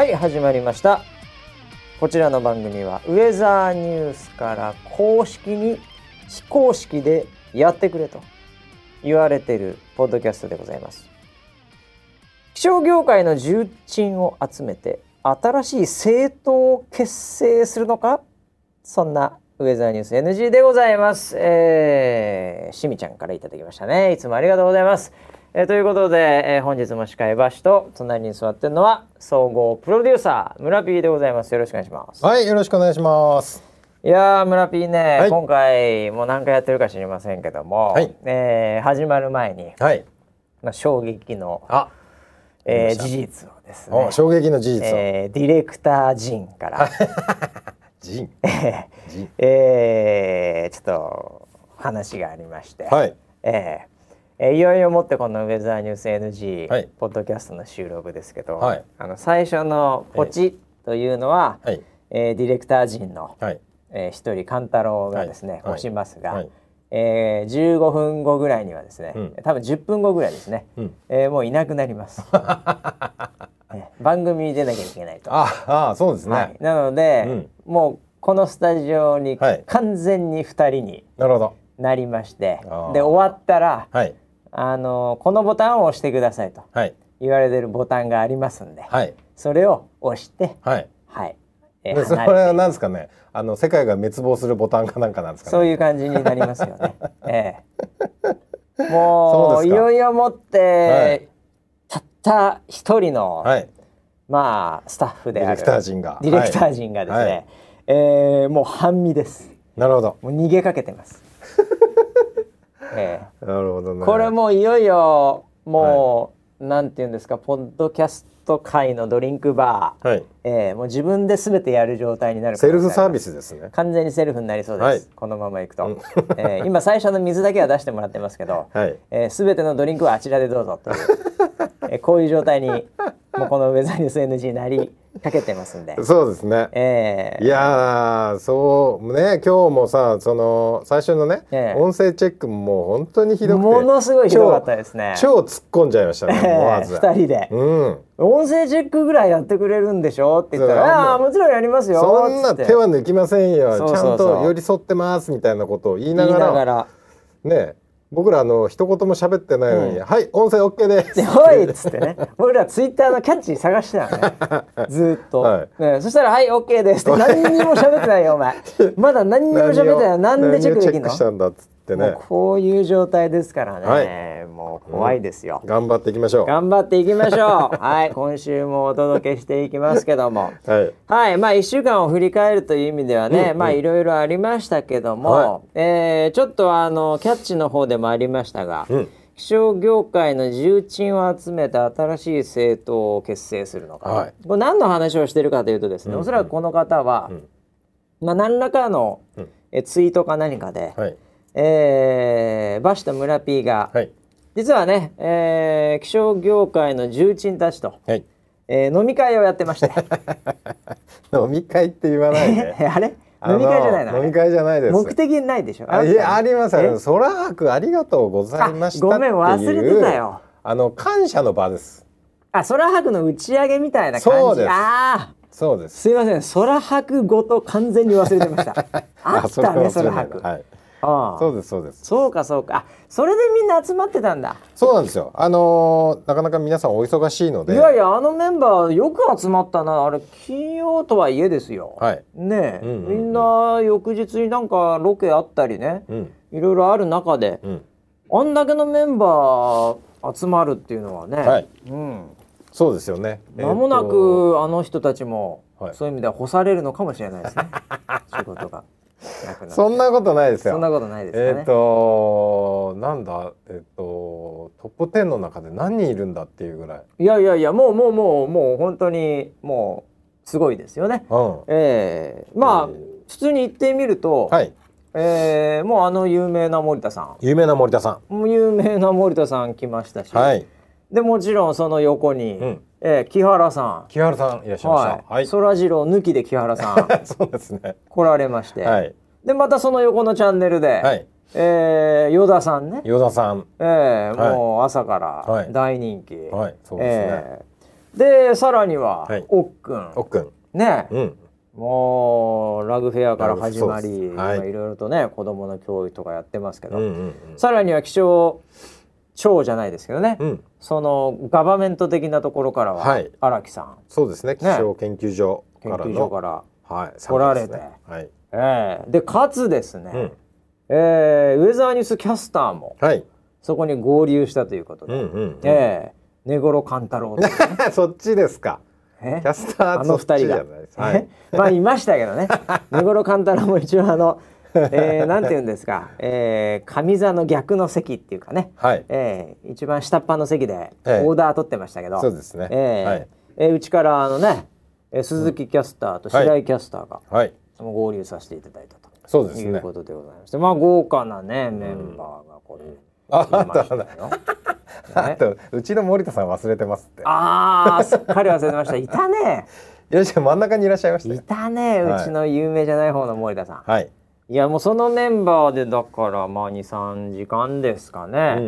はい始まりましたこちらの番組はウェザーニュースから公式に非公式でやってくれと言われてるポッドキャストでございます気象業界の重鎮を集めて新しい政党を結成するのかそんなウェザーニュース NG でございます。えー、しみちゃんからいただきましたね。いつもありがとうございます。えー、ということで、えー、本日も司会バシと隣に座ってるのは総合プロデューサー村 P でございます。よろしくお願いします。はい、よろしくお願いします。いやー村 P ね、はい今回もう何回やってるか知りませんけども、はいえー始まる前に、はい。まあ、衝撃の、あ、えー事実をですねお、衝撃の事実を。えーディレクター陣から、ジン。ジン。えーちょっと話がありまして、はい。えーえーいよいよもってこのウェザーニュース NG、はい。ポッドキャストの収録ですけど、はい。あの最初のポチというのは、はい。えーディレクター陣の、はい。えー一人勘太郎がですね、はい。押しますが、はい。えー15分後ぐらいにはですね、うん。多分10分後ぐらいですね、うん。えーもういなくなります、えー番組に出なきゃいけないと。あ、あ、そうですはい。ね。、なので、もうこのスタジオにはい。完全に2人になりまして、あー。で終わったら、はい。あのこのボタンを押してくださいとはい。言われてるボタンがありますんで、はい。そそれを押して、はい。はい、えーで、それは何ですかね？あの世界が滅亡するボタンかなんかなんですかね？そういう感じになりますよね。ええそもういよいよもって、はいたった一人の、はい。まあスタッフであるディレクター陣がディレクター陣がですね、はいえーもう半身です。なるほど。もう逃げかけてます。ええ。なるほどね。これもういよいよもう、なんていうんですかポッドキャスト界のドリンクバー、はい。えーもう自分で全てやる状態になる可セルフサービスですね。完全にセルフになりそうです、はい。このままいくと、うん。えー今最初の水だけは出してもらってますけど、はい。えー、全てのドリンクはあちらでどうぞという、えーこういう状態にもうこのウェザーニュース NG になりかけてますんで、そうですね。えーいやーそうね今日もさその最初のね、ええ。音声チェックも本当にひどくてものすごいひどかったですね。超超突っ込んじゃいましたね思わえず、ー二人で、うん。音声チェックぐらいやってくれるんでしょって言ったら「ああーもちろんやりますよ」そんな手は抜きませんよ。ちゃんと寄り添ってますみたいなことを言いな言いがらながら。ね僕らあの一言も喋ってないのに、うん。はい音声 OK です。で 「おい!」っつってね。僕らツイッターのキャッチ探してたの。ね ずーっと、はい。ね、そしたら「はい OK です」って。何にも喋ってないよお前。まだ何にも喋ってないよ。なんでチェックできんの？ってね。もうこういう状態ですからね、はい。もう怖いですよ、頑張っていきましょう。頑張っていきましょう。はい。今週もお届けしていきますけども。はい。はい。まあ1週間を振り返るという意味ではね、うんまあいろいろありましたけども、はえーちょっとあのキャッチの方でもありましたが、うん。気象業界の重鎮を集めた新しい政党を結成するのか、はい。これ何の話をしているかというとですね、おそらくこの方は、うん。まあ、何らかのうん。えツイートか何かで、はいえーバシと村 P が、はい。実はね、えー気象業界の重鎮たちと、はい。えー飲み会をやってまして。飲み会って言わないで。あれ？あ飲み会じゃないの飲み会じゃないです。目的ないでしょ？あいやありますありえます。空白ありがとうございましたあごめん忘れてたよ。あの感謝の場です。あ空白の打ち上げみたいな感じ？そうです。ああそうです。すいません。空白ごと完全に忘れてました。あったね空白、は忘れない。はいああ。そうですそうです。そうかそうか。あそれでみんな集まってたんだ。そうなんですよ。あのーなかなか皆さんお忙しいので。いやいやあのメンバーよく集まったな。あれ金曜とはいえですよ、はい。ねえ、うんうんうん。みんな翌日になんかロケあったりね。うん。いろいろある中で。うん。あんだけのメンバー集まるっていうのはね、はい。うん、そうですよね。間もなくあの人たちも、はい。そういう意味では干されるのかもしれないですね。仕事がそんなことないですよ。そんなことないですかね、えっ、となんだ？えっ、とトップ10の中で何人いるんだっていうぐらい。いやいやいやもうもうもうもう本当にもうすごいですよね。うん。ええまあ、えー。普通に言ってみると、はい。えーもうあの有名な森田さ有名な森田さん。有名な森田さん来ましたし、んはいでもちろんその横に、うん。えー木原さ木原さんいらっしんゃいました。はい、はい、そらジロー抜きで木原さん。そうですね。来られまして、はい。でまたその横のチャンネルで、はい。えー、依田さんね、与田さん。えーはい。もう朝からはい。大人気、はい。そうですね、えーでさらには、はい。おっくん。おっくん。ね、うん。もうラグフェアから始まり、いまあい。ろいろとね子供の教育とかやってますけど、うんうん。さらには気象庁じゃないですけどね、うん。うんそのガバメント的なところからははい。荒、木さん。そうですね。気象研究所研からの。究所から、はい。来られて。参加ですね。はい。ええ。でかつですね、うん。えーウェザーニュースキャスターもはい。そこに合流したということで、うんうんうん。ええ。根室勘太郎ね そっちですか。え？キャスターあの二人が。そっちじゃないです。はい。え？まあいましたけどね。根室勘太郎も一応あの、えー、なんて言うんですか、えー、上座の逆の席っていうかね、はい。えー、一番下っ端の席でオえ。えーダー取ってましたけど、そうですね。えーはい。えーうちからあのね、えー鈴木キャスターと白井キャスターが、はい。合流させていただいたと。そうですね。いうことでございまして、まあ豪華なねメンバーがこれ、あいましたよ。あね。とうちの森田さん忘れてますって。ああすっかり忘れてました。いたね。いらっしゃい真ん中にいらっしゃいましたいよたね。はいうちの有名じゃない方の森田さん。はいいやもうそのメンバーでだからまあ二三時間ですかね。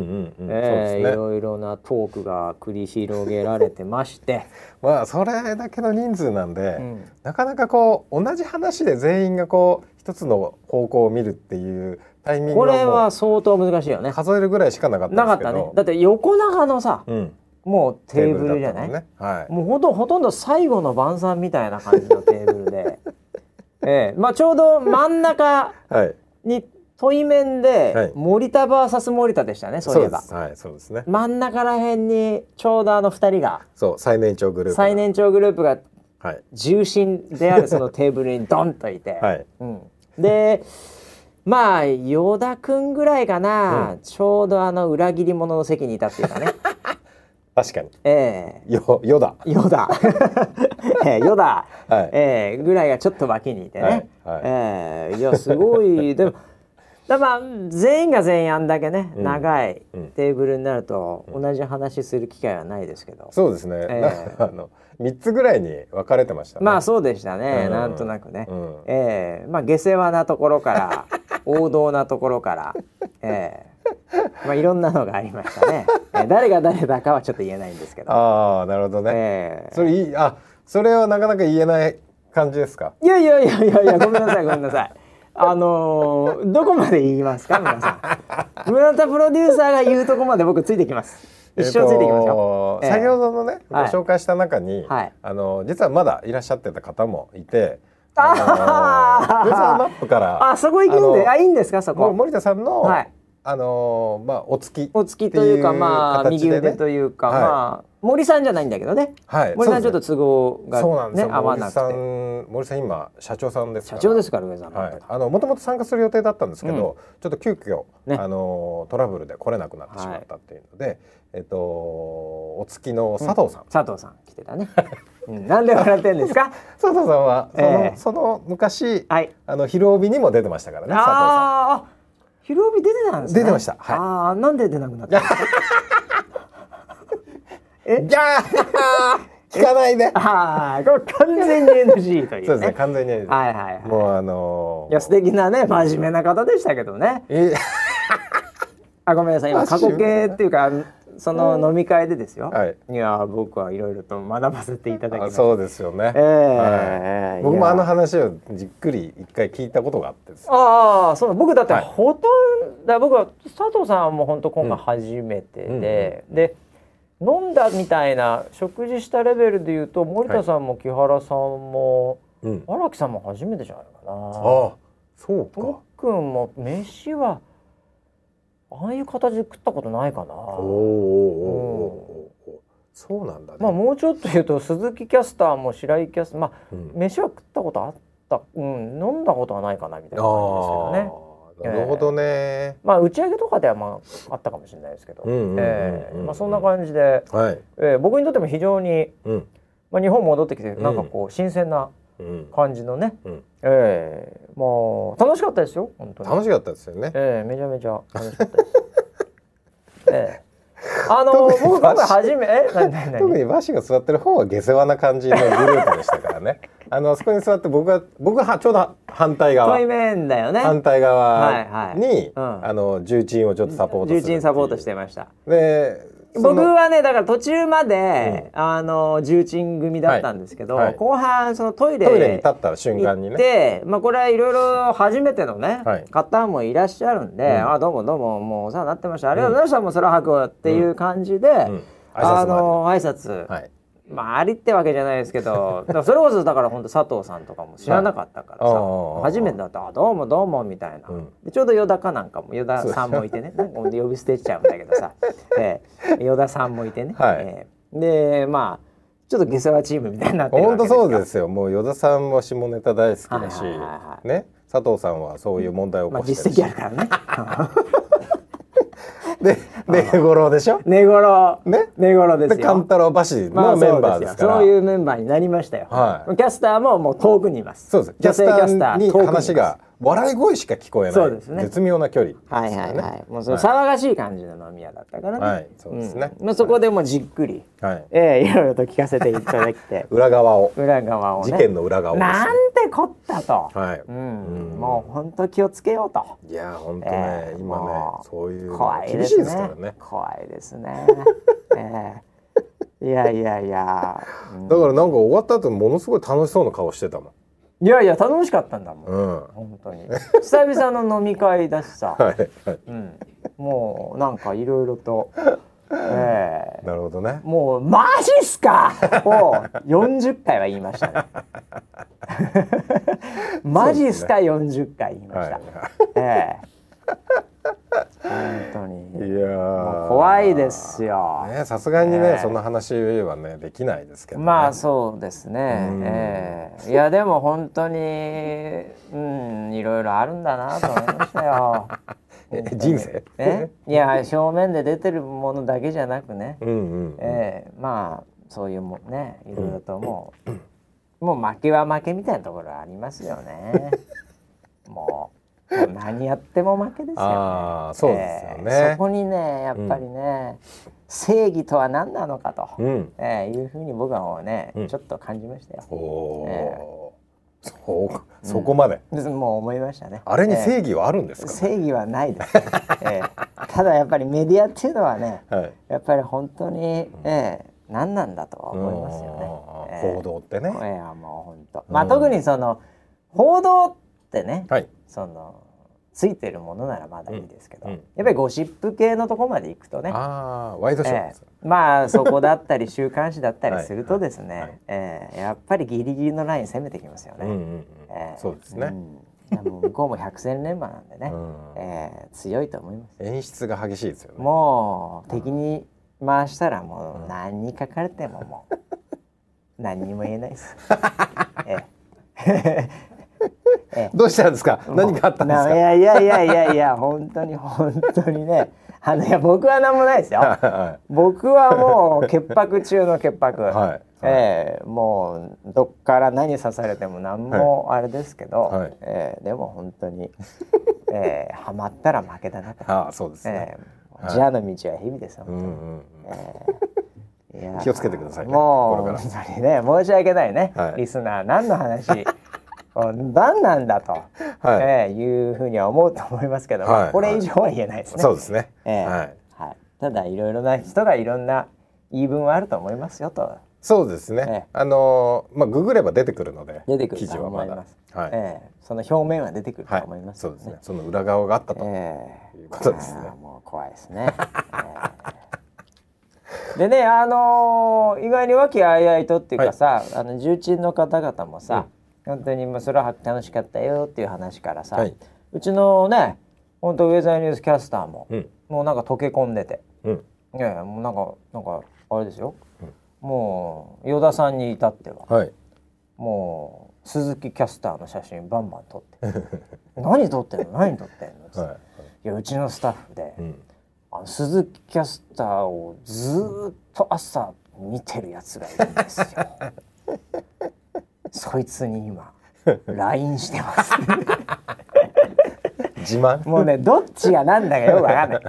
いろいろなトークが繰り広げられてまして、まあそれだけの人数なんで、うん。なかなかこう同じ話で全員がこう一つの方向を見るっていうタイミングこれは相当難しいようね。数えるぐらいしかなかったんなかったね。だって横長のさ、うん、もうテーブルじゃない？い。もうほとほとんど最後の晩餐みたいな感じのテーブルで、ええ。まあちょうど真ん中 はい。に対面で、はい。森田 VS 森田でしたねそういえば。はいそうですね。真ん中ら辺にちょうどあの2人がそう最年長グループ最年長グループがはい。重心であるそのテーブルにドンといて、はい。うん、でまあ依田君ぐらいかな、ちょうどあの裏切り者の席にいたっていうかね 確かに。ええ。よよだ。ヨダ、ええヨダ、はい。ええぐらいがちょっと脇にいてね、はいはい。ええいやすごい。でもだまあ全員が全員あんだけね、うん。長いうん。テーブルになると同じ話する機会はないですけど、そうですね、ええ。なんかあの三つぐらいに分かれてましたね。まあそうでしたね、うん。なんとなくね、うん。ええまあ下世話なところから 王道なところから、ええ まあいろんなのがありましたね、ええ誰が誰だかはちょっと言えないんですけど、ああなるほどね、ええそれいいあそれはなかなか言えない感じですか？いやいやいやいやいやごめんなさいごめんなさい。あのーどこまで言いますか皆さん。村田プロデューサーが言うとこまで僕ついてきます。一生ついてきますよ。えええーと先ほどのね、はいご紹介した中に、はいあの実はまだいらっしゃってた方もいて、あーのーマップからあそこ行くんで、あいいんですかそこ。も森田さんの、はいあのまあお付きお付きというかまあ右腕というか、はい。まあ森さんじゃないんだけどね。はい。森さんちょっと都合ですねそうなんです合わな森さくて。ん森さん今社長さんですか社ら長ですから上さんはい、あのもともと参加する予定だったんですけど、うん。ちょっと急遽、ね。あのトラブルで来れなくなってしまったっていうので、えっとお付きの佐藤さん、佐藤さん来てたね。うん、なんで笑ってんですか？佐藤さんはその,、ええ。その昔、はい。あの昼帯にも出てましたからね佐藤さあーあ、ひろび出てたんですね。出てましたはいああ、なんで出なくなったんですか。え？ん。ギャー聞かないで。あ あ、これ完全に NG というね。そうですね完全に、はいはいはい。もうあのーいや素敵なね真面目な方でしたけどね。えあごめんなさい今過去形っていうかその飲み会でですよ。はい。いや僕はいろいろと学ばせていただきましそうですよね。ええはい僕もあの話をじっくり一回聞いたことがあってああそう僕だってはいほとんど、僕は佐藤さんはもう本当今回初めてで、で飲んだみたいな食事したレベルで言うと森田さんも木原さんもうん。荒木さんも初めてじゃないかな。ああ、そうか。くんも飯はああいう形で食ったことないかな。おーおーおーおそうなんだね。まあもうちょっと言うと鈴木キャスターも白井キャスターまあうん飯は食ったことあった、うん、飲んだことはないかなみたいな感じですけどね。なるほどね。まあ打ち上げとかではまああったかもしれないですけど、まあそんな感じで、はい。えー僕にとっても非常にうん。まあ日本戻ってきてんなんかこう新鮮なうん。感じのね、うんええまあ楽しかったですよ本当に。楽しかったですよね。ええめちゃめちゃ楽しかったです。ええあの僕今回初めえ何何何？特にバシが座ってる方は下世話な感じのグループでしたからね。あのそこに座って僕が僕がちょうど反対側対面だよね。反対側はいはいに、うんあの重鎮をちょっとサポートする重鎮サポートしてました。で僕はねだから途中まで、あの重鎮組だったんですけど、はい。はい。後半そのトイレトイレに立った瞬間にね。で、まあこれはいろいろ初めてのね、はい。方もいらっしゃるんで、うん。あどうもどうももうお世話になってました、ありがとうございましたもうそれはくっていう感じで、うん。あ挨拶まで。の挨拶、はいまあありってわけじゃないですけど それこそだから本当佐藤さんとかも知らなかったからさ、はいあー初めてだったあどうもどうもみたいな、うん。でちょうど依田かなんかも依田さんもいてね。なんか呼び捨てしちゃうんだけどさ、ええ。依田さんもいてね、はい。ええ。でまあちょっと下世話チームみたいになってるわ本当けですよそうですよ。もう依田さんも下ネタ大好きだし、はいはいはいはい。ね。佐藤さんはそういう問題を起まあこしてるし、実績あるからね でで五郎でしょ？寝頃。ね？寝頃ですよ。で勘太郎橋のメンバーですから、そういうメンバーになりましたよ、はい。キャスターももう遠くにいます。そうです。女性キャスターに話が笑い声しか聞こえないそうですね。絶妙な距離ね。はいはいはい。もうそのはい。騒がしい感じの飲み屋だったからね、はいそうですね。ん。まあ、そこでもじっくり、はい。ええいろいろと聞かせていただきて。裏側を。裏側をね。事件の裏側をね。なんてこったと、はい、うん。うん。もう本当気をつけようと。いや本当ね、ええ今ねそういうの怖い厳しいですねですからね。怖いですね。ええいやいやいや、うん。だからなんか終わった後ものすごい楽しそうな顔してたもいやいや楽しかったんだもん、んうん。本当に。久々の飲み会だしさ、はいはい。うん、もうなんかいろいろと、ええ。なるほどね。もうマジっすか？を40回は言いましたね。マジっすか？40回言いまはいした。ええ本当に。いやー。怖いですよ。ねさすがにね、ええそんな話はねできないですけど、ね、まあそうですね。うん。ええ。いやでも本当にうんいろいろあるんだなと思いましたよ。え人生？え？いや正面で出てるものだけじゃなくね。うんうん、ええ。まあそういうもんね。いろいろともう、もう負けは負けみたいなところはありますよね。もう何やっても負けですよ、ね、ああそうですよね、ええそこにねやっぱりね、正義とは何なのかと、うん。ええいうふうに僕はもうね、うん。ちょっと感じましたよ。おおー、えそうかそこまで、ですもう思いましたね。あれにええ正義はあるんですか、正義はないです、ねええただやっぱりメディアっていうのはねはい。やっぱり本当に、ええ何なんだとは思いますよね。うんええ報道ってね。いやもう本当。まあ、特にその報道ってね、はい。そのついてるものならまだいいですけど、うんうん。やっぱりゴシップ系のとこまで行くとね。ああワイドショーえです、え。まあそこだったり週刊誌だったりするとですね、はい。はい。ええやっぱりギリギリのライン攻めてきますよね。うんうんうん。ええ。そうですね、もう向こうも百戦錬磨なんでね、うん。ええ強いと思います。演出が激しいですよね。もう敵に回したらもう何に書かれてももう 何にも言えないです。えええどうしたんですか？え何かあったんですか？ないやいやいやいやいや本当に本当にね。あのいや僕は何もないですよ。は僕はもう潔白中の潔白。はい。ええもうどっから何刺されても何もあれですけど、はい。ええでも本当に、ええハマったら負けだなと。ああそうですね、ええじゃあの道は蛇ですよ。うんうんうん。いや気をつけてくださいね。もう本当にね申し訳ないね、はい。リスナー何の話？お何なんだと、はい。ええいうふうには思うと思いますけど、まあはい。これ以上は言えないですね。そうですね、ええはい。はい、ただいろいろな人がいろんな言い分はあると思いますよと、そうですね、ええ。あのーまあググれば出てくるので出てくると記事はまだ。はい、ええ。その表面は出てくるとはい。思いますそうですね。その裏側があったと、ええ。いうことですね。もう怖いですね。ええ。でねあのー意外に和気あいあいとっていうかさ、あの重鎮の方々もさ、本当にまあそれは楽しかったよっていう話からさ、はい。うちのね本当ウェザーニュースキャスターも、うん。もうなんか溶け込んでて、うん。いやいやもうなんかなんかあれですよ、うん。もう依田さんに至ってははい。もう鈴木キャスターの写真バンバン撮って。何撮ってんの？何撮ってんの、つってはい。いやうちのスタッフで、うん。あの鈴木キャスターをずーっと朝見てるやつがいるんですよ。そいつに今 LINE してます。自慢？もうねどっちがなんだかよくわかんない。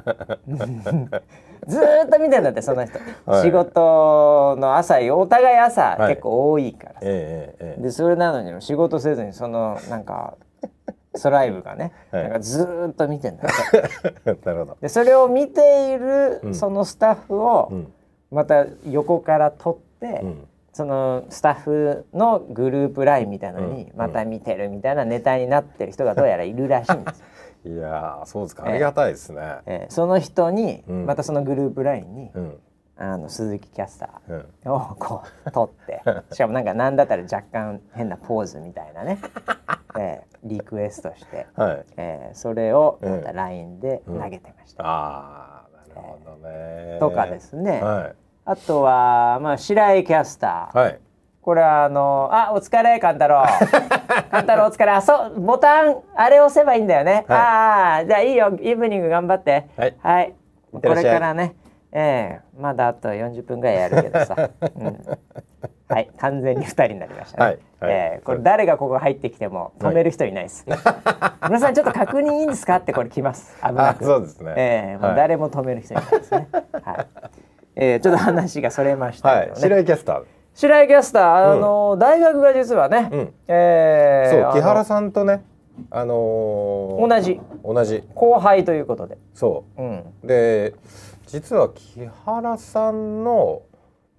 ずーっと見てんだってその人、はい。仕事の朝お互い朝、はい。結構多いからさ。えええでそれなのに仕事せずにそのなんかソライブがね、はい。なんかずーっと見てんだって。なるほど。でそれを見ているうん。そのスタッフをうん。また横から撮って、うんそのスタッフのグループラインみたいなのにうん。また見てるみたいなネタになってる人がどうやらいるらしいんですよ。いやーそうですか。ええ。ありがたいですね。えーその人に、うん。またそのグループラインに、うん。あの鈴木キャスタうん。ーをこう撮って。しかもなんかなんだったら若干変なポーズみたいなね、えーリクエストして、はい。えーそれをまたええ LINE で投げてました。ああなるほどね。とかですね、はいあとは、まあ、白井キャスター、はい。これはあの「あお疲れ勘太郎勘太郎お疲れ。あそうボタンあれ押せばいいんだよね、はい。ああじゃあいいよ。イブニング頑張って。はい。い。こいってらっしゃい。れからね。ええ。まだあと40分ぐらいやるけどさ、うん、はい。完全に2人になりましたね、はい。はい。ええ。これ誰がここ入ってきても止める人いないです、皆さんちょっと確認いいんですかってこれ来ます。危なあく。そうですね。ええ。もうはい。誰も止める人いないですね、はいええちょっと話がそれましたはいけどね、白井キャスター。白井キャスター、あの大学が実はね、うん。えーそう木原んさんとねあのー同じ。同じ。後輩ということで、そう。ん、うで実は木原さんの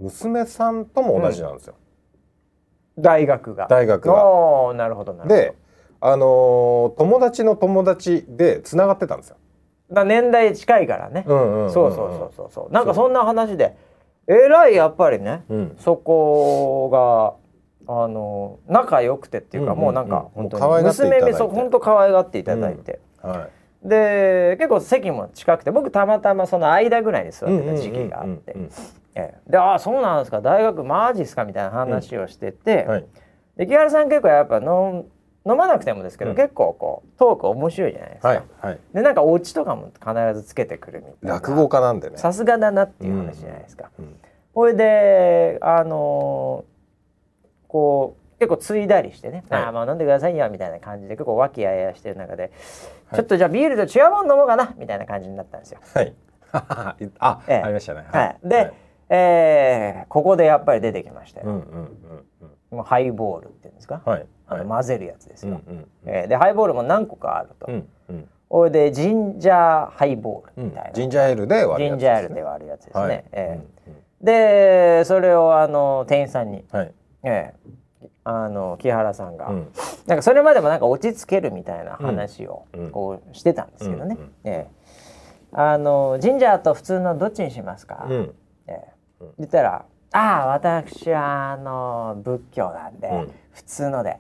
娘さんとも同じなんですよ。大学が。大学が。なるほどなるほど。であのー友達の友達でつながってたんですよ。だ年代近いからね、うんうんうんうん。そうそうそうそうそう。なんかそんな話で。えらいやっぱりね、うん。そこがあの仲良くてっていうか、うんうんうん。もうなんか本当に。娘めそう本当可愛がっていただいて、はで結構席も近くて僕たまたまその間ぐらいに座い。ってた時期があって。うんうんうん。ええ。で「ああそうなんですか大学マジっすか」みたいな話をしてて、うんはい。で木原さん結構やっぱ飲飲まなくてもですけど、うん結構こうトーク面白いじゃないですか。はいはい。でなんかオチとかも必ずつけてくるみたいな落語家なんでね。さすがだなっていう話じゃないですか。うんこれであのーこう結構ついだりしてね「はいああまあ飲んでくださいよ」みたいな感じで結構和気あいあいしてる中で、はいちょっとじゃあビールと違うもの飲もうかなみたいな感じになったんですよ。はい。あ、ええありましたね。はい、で、えーここでやっぱり出てきましたよ。うんうんうんもうハイボールっていうんですか、うん。はい。混ぜるやつですよ。でハイボールも何個かあると。うんうん。でジンジャーハイボールみたいな、ジンジャーエールで割ジンるやつジャーエールで割るやつですね。はい。えー。でそれをあの店員さんに、はい。えーあの木原さんが、うん。なんかそれまでもなんか落ち着けるみたいな話をうん。こうしてたんですけどね。うんうんえー。あのジンジャーと普通のどっちにしますか、うん。えー。うん。言ったら「ああ私はあの仏教なんで、うん。普通ので。うん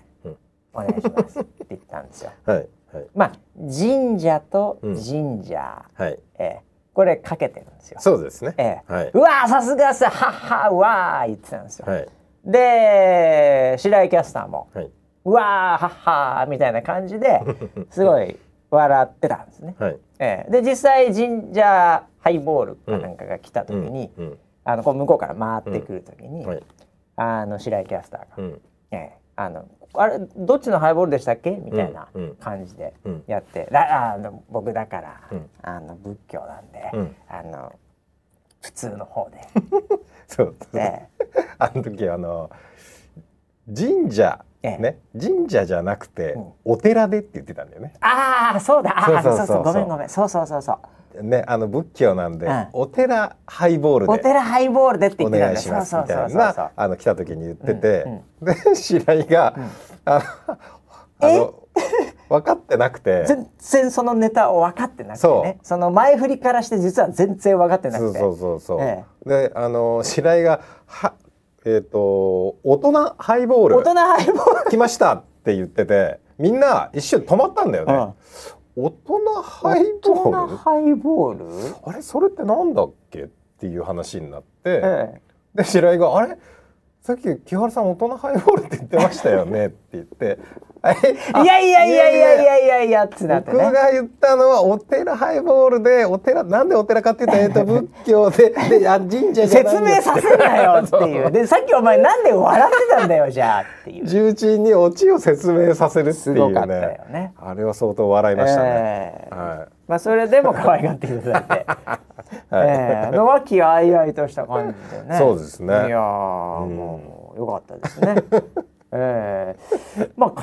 お願いします」って言ったんですよ。はいはいまあ神社とうん神社、はい。えーこれかけてるんですよ。そうですね。えーはい。うわーさすがさはっはうわー言ってたんですよ。はいで白井キャスターもはい。「うわーはっは」みたいな感じで すごい笑ってたんですね。はい。えーで実際神社ハイボールかなんかが来た時に、うんあのこう向こうから回ってくる時に、うんはい。あの白井キャスターがうん「ええあのあれどっちのハイボールでしたっけ?」みたいな感じでうん。やって「らあの僕だから、うん。あの仏教なんで、うん。あの普通の方で」そう。えあの時あの神社ええ。ね？神社じゃなくてうん。お寺でって言ってたんだよね。ああそうだ。ああそうそう。ごめんごめん。そうそうそうそうねあの仏教なんでうん。お寺ハイボールで。お寺ハイボールでって言おってたんだ。願いしますみたいなあの来た時に言ってて、うんで白井が、あのあの分かってなくて。全然そのネタを分かってなくてね。その前振りからして実は全然分かってなくて。そうそうそうそう、えであの白井がはえっ、と大人ハイボール。大人ハイボール。来ましたって言っててみんな一瞬止まったんだよね、大人ハイ大ボール？人ハイボール？あれ？それってなんだっけ？っていう話になって、ええ。で白井が「あれ？さっき木原さん大人ハイボールって言ってましたよね」って言って「あれあいやいやいやいやいやいやいやってなってね。僕が言ったのはお寺ハイボールでお寺なんでお寺かっていうと,、えっと 仏教でであ神社じゃ説明させなよっていう。でさっきお前なんで笑ってたんだよじゃあっていう。重鎮にオチを説明させるっていうね。よね。あれは相当笑いましたね、ええ。はまあそれでも可愛がっていただいて、はいええ。和気あいあいとした感じでね。そうですね。いやーもうよかったですね。ええ。まあ考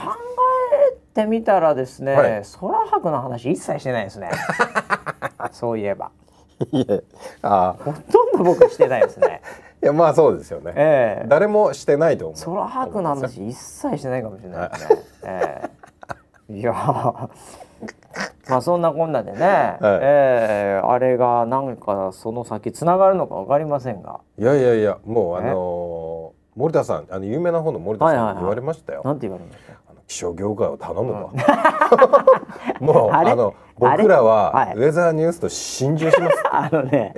えってみたらですね、はい。空白の話一切してないですね。そういえば。いやあほとんど僕してないですね。いやまあそうですよね、ええ。誰もしてないと思う。空白の話一切してないかもしれないですね、ええ。いやーまあそんなこんなでね、ええ。あれがなんかその先つながるのかわかりませんが。いやいやいやもうあのー森田さんあの有名な方の森田はいはいはい。さんに言われましたよ、なんて言われました？気象業界を頼むと、もうあれ？あのあれ僕らははい。ウェザーニュースと心中します あのね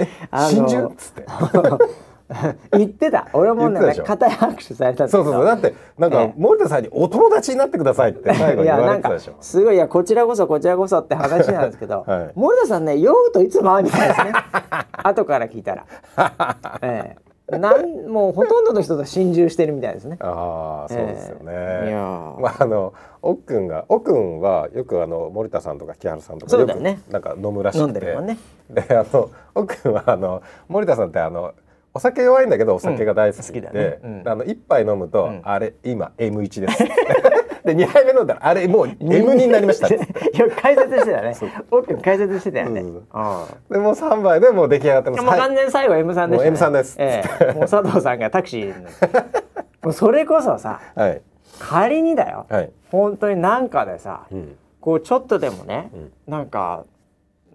心中？っつって 言ってた。俺もね固い握手されたそうそうそう。だってなんか、ええ。森田さんにお友達になってくださいって最後に言いやなんかわれてたでしょ。すごいいやこちらこそこちらこそって話なんですけど、はい。森田さんね酔うといつも会うみたいですね。後から聞いたら、ええ、なんもうほとんどの人と心中してるみたいですね。ああそうですよね、ええ。いやー。まああの奥くんが奥くんはよくあの森田さんとか木原さんとかそうだよくなんか飲むらしくて。飲んでるもんね。であの奥くんはあの森田さんってあのお酒弱いんだけどお酒が大好きで、うあの一杯飲むと、ん。あれ今 M1 です。で二杯目飲んだらあれもう M2 になりました いや解説してたね。奥解説してたよね。そうん。でもう三杯でもう出来上がってます。もう完全に最後 M さんでした、ね。もう M さんです。ええ。もう佐藤さんがタクシーに。もうそれこそさ、はい。仮にだよ。はい、本当になんかでさ、うん。こうちょっとでもね、うん。なんか。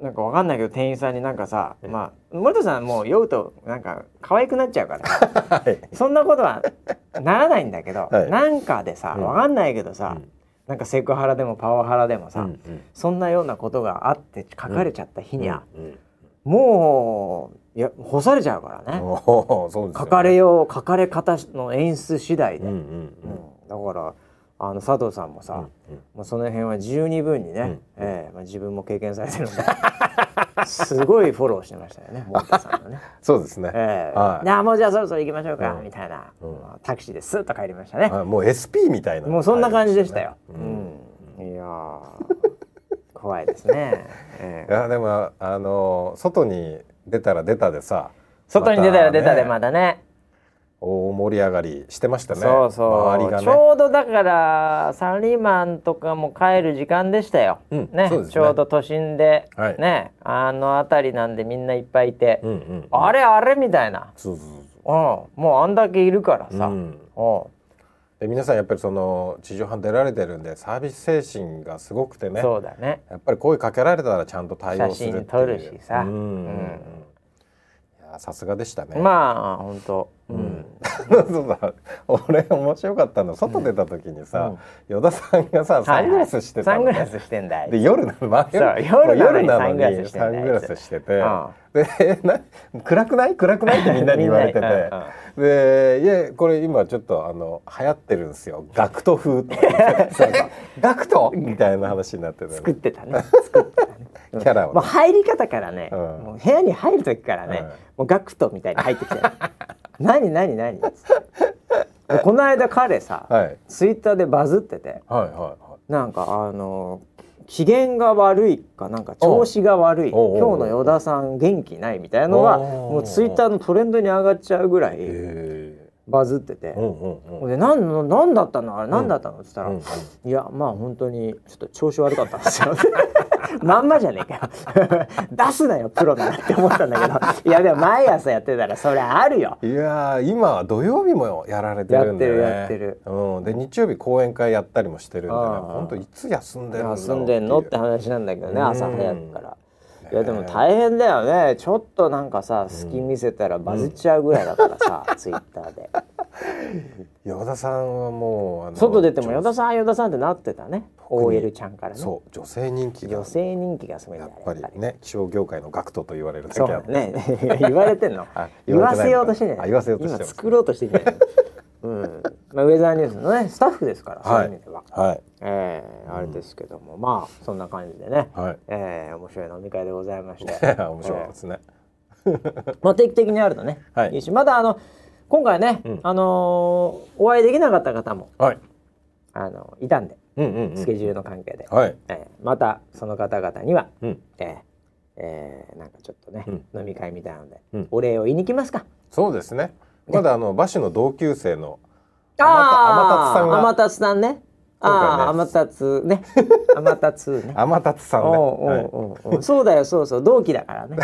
なんかわかんないけど店員さんになんかさ、まあ森田さんもう酔うとなんか可愛くなっちゃうから。はい。そんなことはならないんだけど、はい。なんかでさうん。わかんないけどさ、うん。なんかセクハラでもパワハラでもさ、うん。うんそんなようなことがあって書かれちゃった日には、うん。うん。もういや干されちゃうからね。書かれよう書かれ方の演出次第で、うんうんうん。うん。だからあの佐藤さんもさ、もうその辺は十二分にね、うんええまあ、自分も経験されてるんですごいフォローしてましたよね 森田さんのね。そうですね、ええ。はい。じゃあもうじゃあそろそろ行きましょうか、うん。みたいな、うん。まあタクシーでスッと帰りましたね。あもう SP みたいなもうそんな感じでしたよ。ううん。ん、いやー怖いですね。ええ。いやでもあの外に出たら出たでさ外に出たら出たでね。まだね。大盛り上がりしてましたね。そうそう、周りがね。ちょうどだからサラリーマンとかも帰る時間でしたよ、うんねね。ちょうど都心で、はい。ねあの辺りなんでみんないっぱいいて、うんうんあれあれみたいな、そうそううん、もうあんだけいるからさ、そう、ううん。ん、で皆さんやっぱりその地上波出られてるんでサービス精神がすごくてね。そうだね。やっぱり声かけられたらちゃんと対応するっていう。写真撮るしさ。うんうんうん。うんいやさすがでしたね。まあ本当ううん。ん、そうだ。俺面白かったの外出た時にさ、依田さんがさサングラスしてたの、ね。サングラスしてんだよで夜なの、まあ、そう夜なのにサングラスしててて、うん。でえな暗くない？暗くない？ってみんなに 言われてて、うん。でいやこれ今ちょっとあの流行ってるんですよ。ガクト風とか ガクト？みたいな話になってて、作ってたね。作ってたね。キャラをね。もう入り方からね、うん。もう部屋に入る時からね、うん。もうガクトみたいに入ってきてる何何何？でこの間彼さ、はい。ツイッターでバズっててはいはいはい。なんかあの機嫌が悪いかなんか調子が悪い今日の依田さん元気ないみたいなのがもうツイッターのトレンドに上がっちゃうぐらいへバズってて。えうんうんうん。で何の何だったの？あれ何だったの？って言ったら、うんうんいやまあ本当にちょっと調子悪かったんですよまんまじゃねえかよ。出すなよプロならって思ったんだけど。いやでも毎朝やってたらそれあるよ。いやー今は土曜日もやられてるんで、ね、やってるやってる。うん、で日曜日講演会やったりもしてるんでね。本当いつ休んでるんだ休んでんのって話なんだけどねうん。朝早くから。いやでも大変だよね。ちょっとなんかさ隙見せたらバズっちゃうぐらいだからさ、ツイッターで与田さんはもうあの外出ても女与田さん与田さんってなってたね。OL ちゃんからね。そう女性人気が。女性人気がすごいんやっぱりね気象業界の学徒と言われるだけあって、ね。言われてんの。あ言わせようとしてねあ言わせようとして今作ろうとしてない。うん。まあ、ウェザーニュースのねスタッフですから、そういう意味では、はい。えーあれですけども、まあそんな感じでね、はい。えー面白い飲み会でございまして。面白いですね、まあ定期的にあるとね、はい。いいしまだあの今回ね、うん。あのーお会いできなかった方もはい。あのいたんでうんうんスケジュールの関係で、はい。えーまたその方々には、うん。えーえーなんかちょっとね、うん。飲み会みたいなので、うん。お礼を言いに来ますか。そうですね。まだあの馬氏の同級生のあ天達さんが天達さんね。ああ、天達ね。天達ね。天達さんね。おうおうおう。そうだよ、そうそう、同期だからね。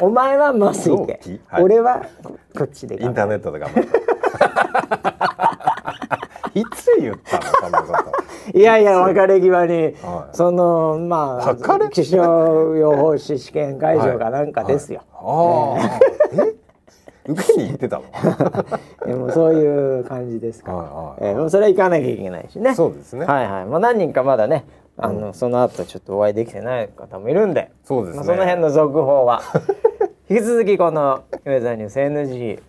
うん。お前はまっすぐ行け俺はこっちでインターネットで頑張った。いつ言ったのそんなこと。いやいや、別れ際に、はい。その、まあ、気象予報士試験会場かなんかですよ。ああ、え、受けに行ってたの？でもそういう感じですから。はいはいえそれは行かなきゃいけないしね。そうですね。はいはい。まあ何人かまだね、あの、その後ちょっとお会いできてない方もいるんで、そうですね。まあ、その辺の続報は 引き続きこのウェザーニュース NG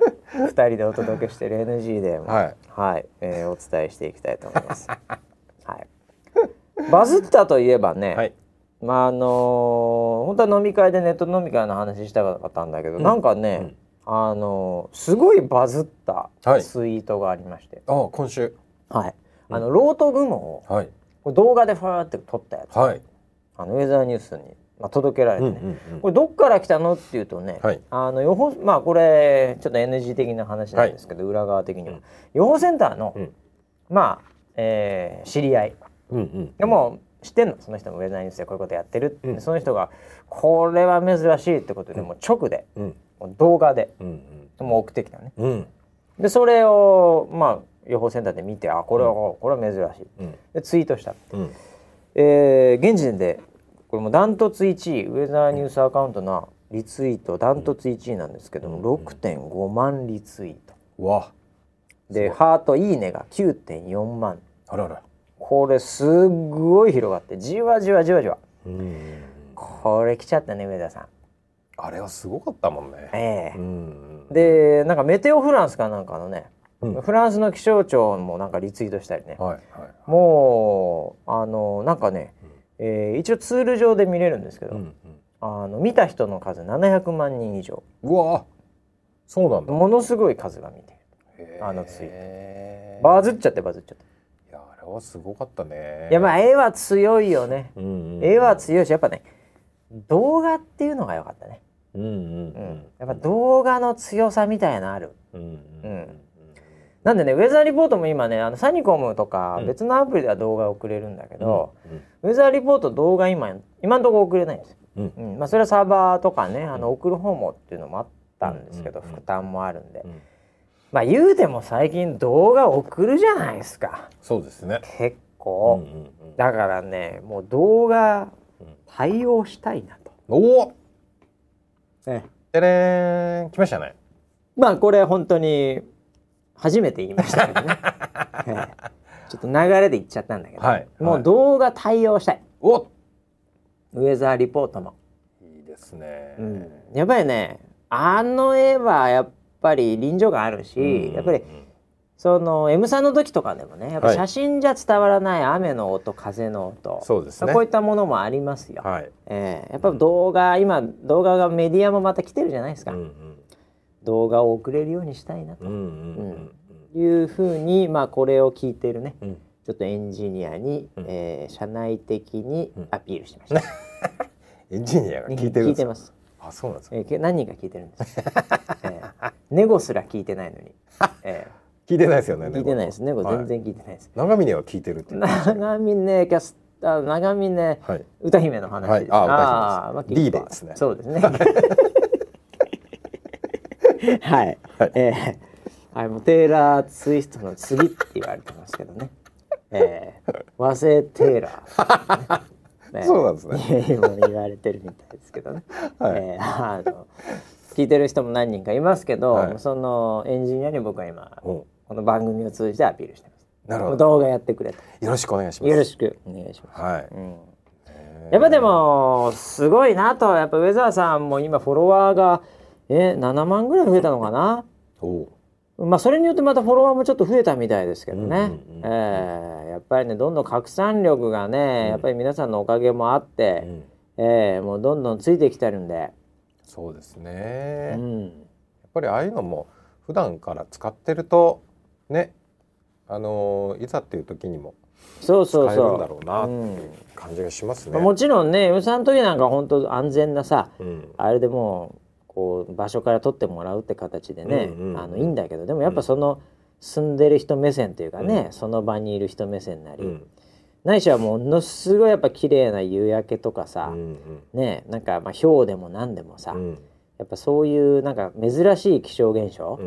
二人でお届けしている NG でもはいはい、えーお伝えしていきたいと思います。はい。バズったといえばね、はい。まああのー本当は飲み会でネット飲み会の話したかったんだけど、なんかね、うんあのーすごいバズったはい。ツイートがありまして、ああ、今週。はい。あのロート雲をはい。動画でファーって撮ったやつ、はい。あのウェザーニュースに、まあ、届けられてね、うんこれどっから来たのっていうとね、はい。あの予報まあこれちょっと NG 的な話なんですけど、裏側的には、うん。予報センターの、うん。まあ、えー知り合い。うんうん。でも知ってんの？その人もウェザーニュースでこういうことやってるって、うん。その人がこれは珍しいってことで、もう直でうん動画で。うんもう送ってきたのね。うん。うんでそれをまあ予報センターで見てあこれは、これは珍しい。うん。でツイートした、うん。えー現時点でこれもダントツ1位ウェザーニュースアカウントのリツイートダントツ1位なんですけども、6.5万リツイート。わ。でハートいいねが9.4万。あらら。これすっごい広がってじわじわじわじわ。うん。これ来ちゃったね上田さんあれはすごかったもんね。ええ。うん。でなんかメテオフランスかなんかのね、うん。フランスの気象庁もなんかリツイートしたりね、はいはいもうあのなんかね、えー一応ツール上で見れるんですけど、うんあの見た人の数700万人以上。うんうわそうなんだ。ものすごい数が見てへあのツイート。ーバズっちゃってバズっちゃって。いやあれはすごかったね。いやまあ絵は強いよね。うんうん。絵は強いしやっぱね動画っていうのが良かったね、うんうんうん。やっぱ動画の強さみたいなのある。うんなんでねウェザーリポートも今ねあのサニコムとかうん。別のアプリでは動画送れるんだけど、うんウェザーリポート動画今今のところ送れないんですよ、うん。うん。まあ、それはサーバーとかねあの送る方もっていうのもあったんですけど、うん負担もあるんで、うん。まあ言うても最近動画送るじゃないですか。そうですね。結構、だからねもう動画うん。対応したいなと、おおね、てれーん来ましたね。まあこれ本当に初めて言いましたけどね、ええ。ちょっと流れで言っちゃったんだけど、はいもはい。う動画対応したい。おウェザーリポートも、いいですね。うん、やっぱりねあの絵はやっぱり臨場感あるし、うん。やっぱりその M さんの時とかでもねやっぱはい。写真じゃ伝わらない雨の音風の音。そうですね。こういったものもありますよ。はい。ええ。やっぱ動画今動画がメディアもまた来てるじゃないですか、うんうん。動画を送れるようにしたいなと。うんうんいうふうにまあこれを聞いてるねうん。うんちょっとエンジニアに、うん。えー社内的にうん。アピールしてました。エンジニアが聞いてるんですか？聞いてます。あそうなんですか？えーけ何人か聞いてるんです。えーネゴすら聞いてないのに、え聞いてないですよねー聞いてないです。ネゴはい全然聞いてないです。長峰は聞いてるって長峰キャスター長峰はい歌姫の話。はいあ歌姫ですーまあ D でですねそうですね。はい。はいえーはいもうテイラーツイストの次って言われてますけどね。えー、和製テイラー、ね そうなんですね言われてるみたいですけどね。はいえーあの聞いてる人も何人かいますけど、はいそのエンジニアに僕は今うんこの番組を通じてアピールしてます。なるほど。動画やってくれと。よろしくお願いします。よろしくお願いします。はい。うん。やっぱでもすごいなと。やっぱウェザーさんも今フォロワーがえ7万ぐらい増えたのかな？おう。まあそれによってまたフォロワーもちょっと増えたみたいですけどね、うんうんうんえーやっぱりねどんどん拡散力がね、やっぱり皆さんのおかげもあって、うん。えーもうどんどんついてきてるんで、そうですね。やっうん、ぱりああいうのも普段から使ってるとね。あのーいざっていう時にもそうそう使えるんそうだろうな感じがしますね。まあもちろんね予算の時なんか本当安全なさうん。あれでもうこう場所から取ってもらうって形でね、うんうんうん。あのいいんだけどでもやっぱその住んでる人目線というかね、うん。その場にいる人目線なり、うん。ないしはものすごいやっぱ綺麗な夕焼けとかさ、うんねなんかまあ氷でも何でもさ、うんやっぱそういうなんか珍しい気象現象、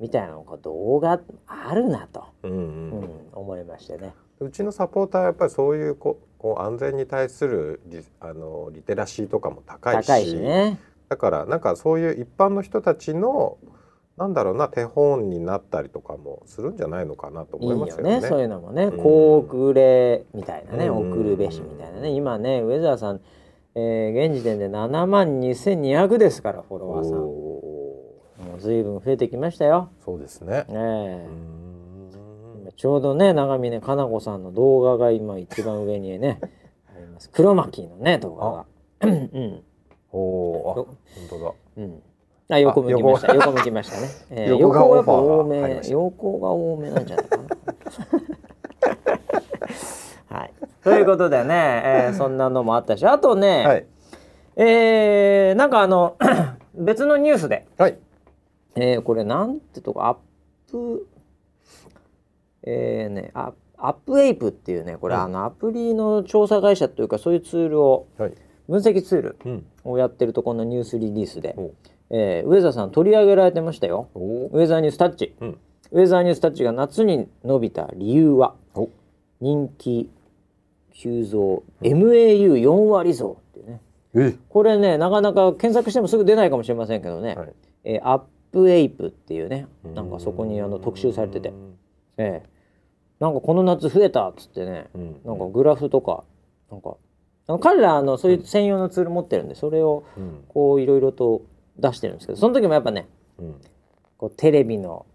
みたいなのが動画あるなと、うんうんうん思いましてね。うちのサポーターはやっぱりそういうここう安全に対するリあのリテラシーとかも高いし高いしね。だからなんかそういう一般の人たちのなんだろうな手本になったりとかもするんじゃないのかなといい思いますよね。よねそういうのもね、うんこう遅れみたいなね、うん遅るべしみたいなね今ねウェザーさん、えー現時点で7万2200ですからフォロワーさん。もおう随分増えてきましたよ。ーそうですね。ね今ちょうどね長峰かな子さんの動画が今一番上にね あります。黒巻のね動画が。うん。おお本当だ。うん。あ横向きました。横。向きましたね。えー、横がやっぱ多め。横が多めなんじゃないかな。はい。ということでね、えー、そんなのもあったし、あとね、はいえー、なんかあの 別のニュースで、はい。えー、これなんてとこアップえー、ねアアップエイプっていうねこれ、うんあのアプリの調査会社というかそういうツールをはい。分析ツールうん。をやってるところのニュースリリースで、おえー、ウェザーさん取り上げられてましたよ。おウェザーニュースタッチ、うんウェザーニュースタッチが夏に伸びた理由はお人気急増。MAU4 割増っていうね。え。これねなかなか検索してもすぐ出ないかもしれませんけどね、はい。えーアップエイプっていうね。なんかそこにあの特集されてて、ええ。なんかこの夏増えたっつってね。うん。なんかグラフとかなんかあの彼らあのそういう専用のツール持ってるんでそれをうん。こういろいろと出してるんですけどその時もやっぱねうん。こうテレビの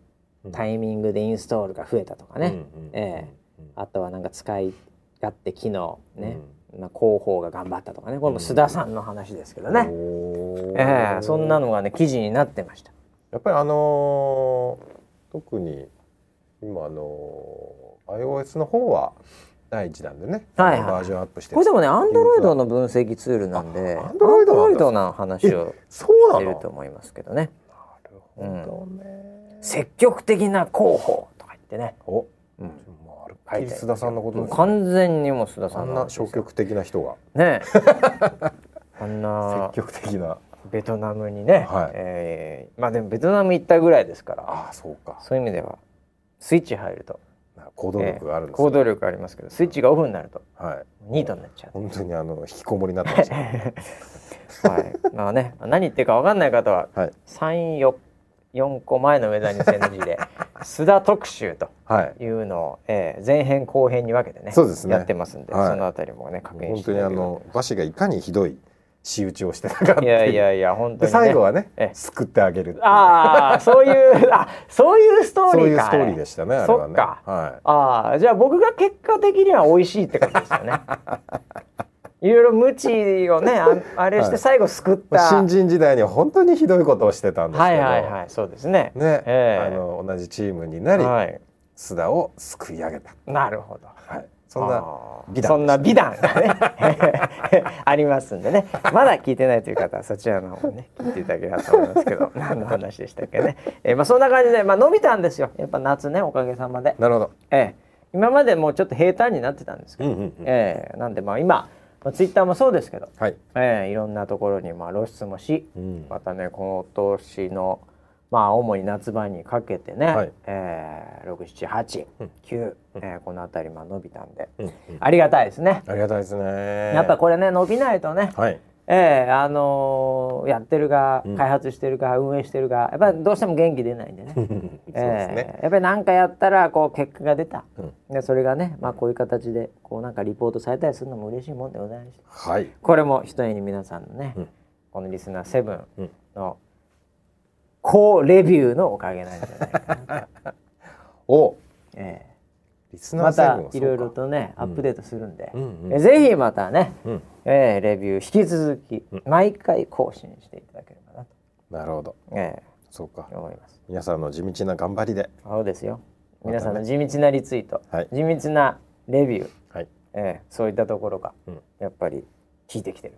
うん。タイミングでインストールが増えたとかね、うんうんえうんあとはなんか使い勝手機能ね、まあ、広報が頑張ったとかねこれも須田さんの話ですけどね、おー。ええそんなのがね記事になってました。やっぱりあのー特に今あのー iOS の方は第一弾でね、はいはい。バージョンアップしてこれでもねアンドロイドの分析ツールなんであ Android なんだ。の話をしてると思いますけどね。なるほどね、積極的な広報とか言ってね、お、うんまあ、あるっきり須田さんのことです、ね、完全にもう須田さあんんの消極的な人が。ね。あんな。積極的な。ベトナムにね、はい。えーまあでもベトナム行ったぐらいですから。ああそうか。そういう意味ではスイッチ入ると。行動力があるんです行動力ありますけどスイッチがオフになるとはい。ニートになっちゃう。本当にあの引きこもりになってました はい、まあね何言ってるか分かんない方ははい。三四四個前のウェザーニュース NG で須田特集とはい。いうのを、えー前編後編に分けてねそうですね。やってますんで、はい。そのあたりもね確認本当にあしていただければの馬氏がいかにひどい仕打ちをしてたかっていう。いやいやいや本当でに、ね、最後はねええ。救ってあげるああそういうあそういうストーリーか。そういうストーリーでしたねあれはね。そっか。はああじゃあ僕が結果的には美味しいってことですよね いろいろ無知をねあ あれしてはい最後救っい、た、新人時代には本当にひどいことをしてたんですけど、はいはいはいそうですね。ね、ええ。あの同じチームになり、はい。須田を救い上げた、なるほど。はい、そんな美談そんな美談がね ありますんでね。まだ聞いてないという方はそちらの方ね聞いていただければと思いますけど 何の話でしたっけね、えーまあ、そんな感じで、まあ、伸びたんですよ。やっぱ夏ねおかげさまで、なるほど、ええ。今までもうちょっと平坦になってたんですけど、うんうんうん。ええ。なんでまあ今、まあ、ツイッターもそうですけど、はい、ええいろんなところにまあ露出もしうん。またね今年のまあ主に夏場にかけてね、はい。えー、678、うん。9、えーこの辺りまあ伸びたんで、うんうん。ありがたいですね。ありがたいですね。やっぱこれね伸びないとね、はいええあのーやってる側うん。開発してる側、運営してる側やっぱりどうしても元気出ないんでね。そうですね、ええやっぱり何かやったらこう結果が出た、うん。でそれがね、まあ、こういう形でこうなんかリポートされたりするのも嬉しいもんでございましたはい。これもひとえに皆さんのね、うん。このリスナー7うん。の高レビューのおかげなんじゃないかなと、お。ええ。ーセブンはたいろいろとね、うんアップデートするんで、うん。ぜひまたね、うん。ええレビュー引き続きうん。毎回更新していただければなと、なるほど。えそうか。え思います。皆さんの地道な頑張りで。そうですよ。皆さんの地道なリツイート、はい。地道なレビュー。はい。ええそういったところがうん。やっぱり効いてきてる。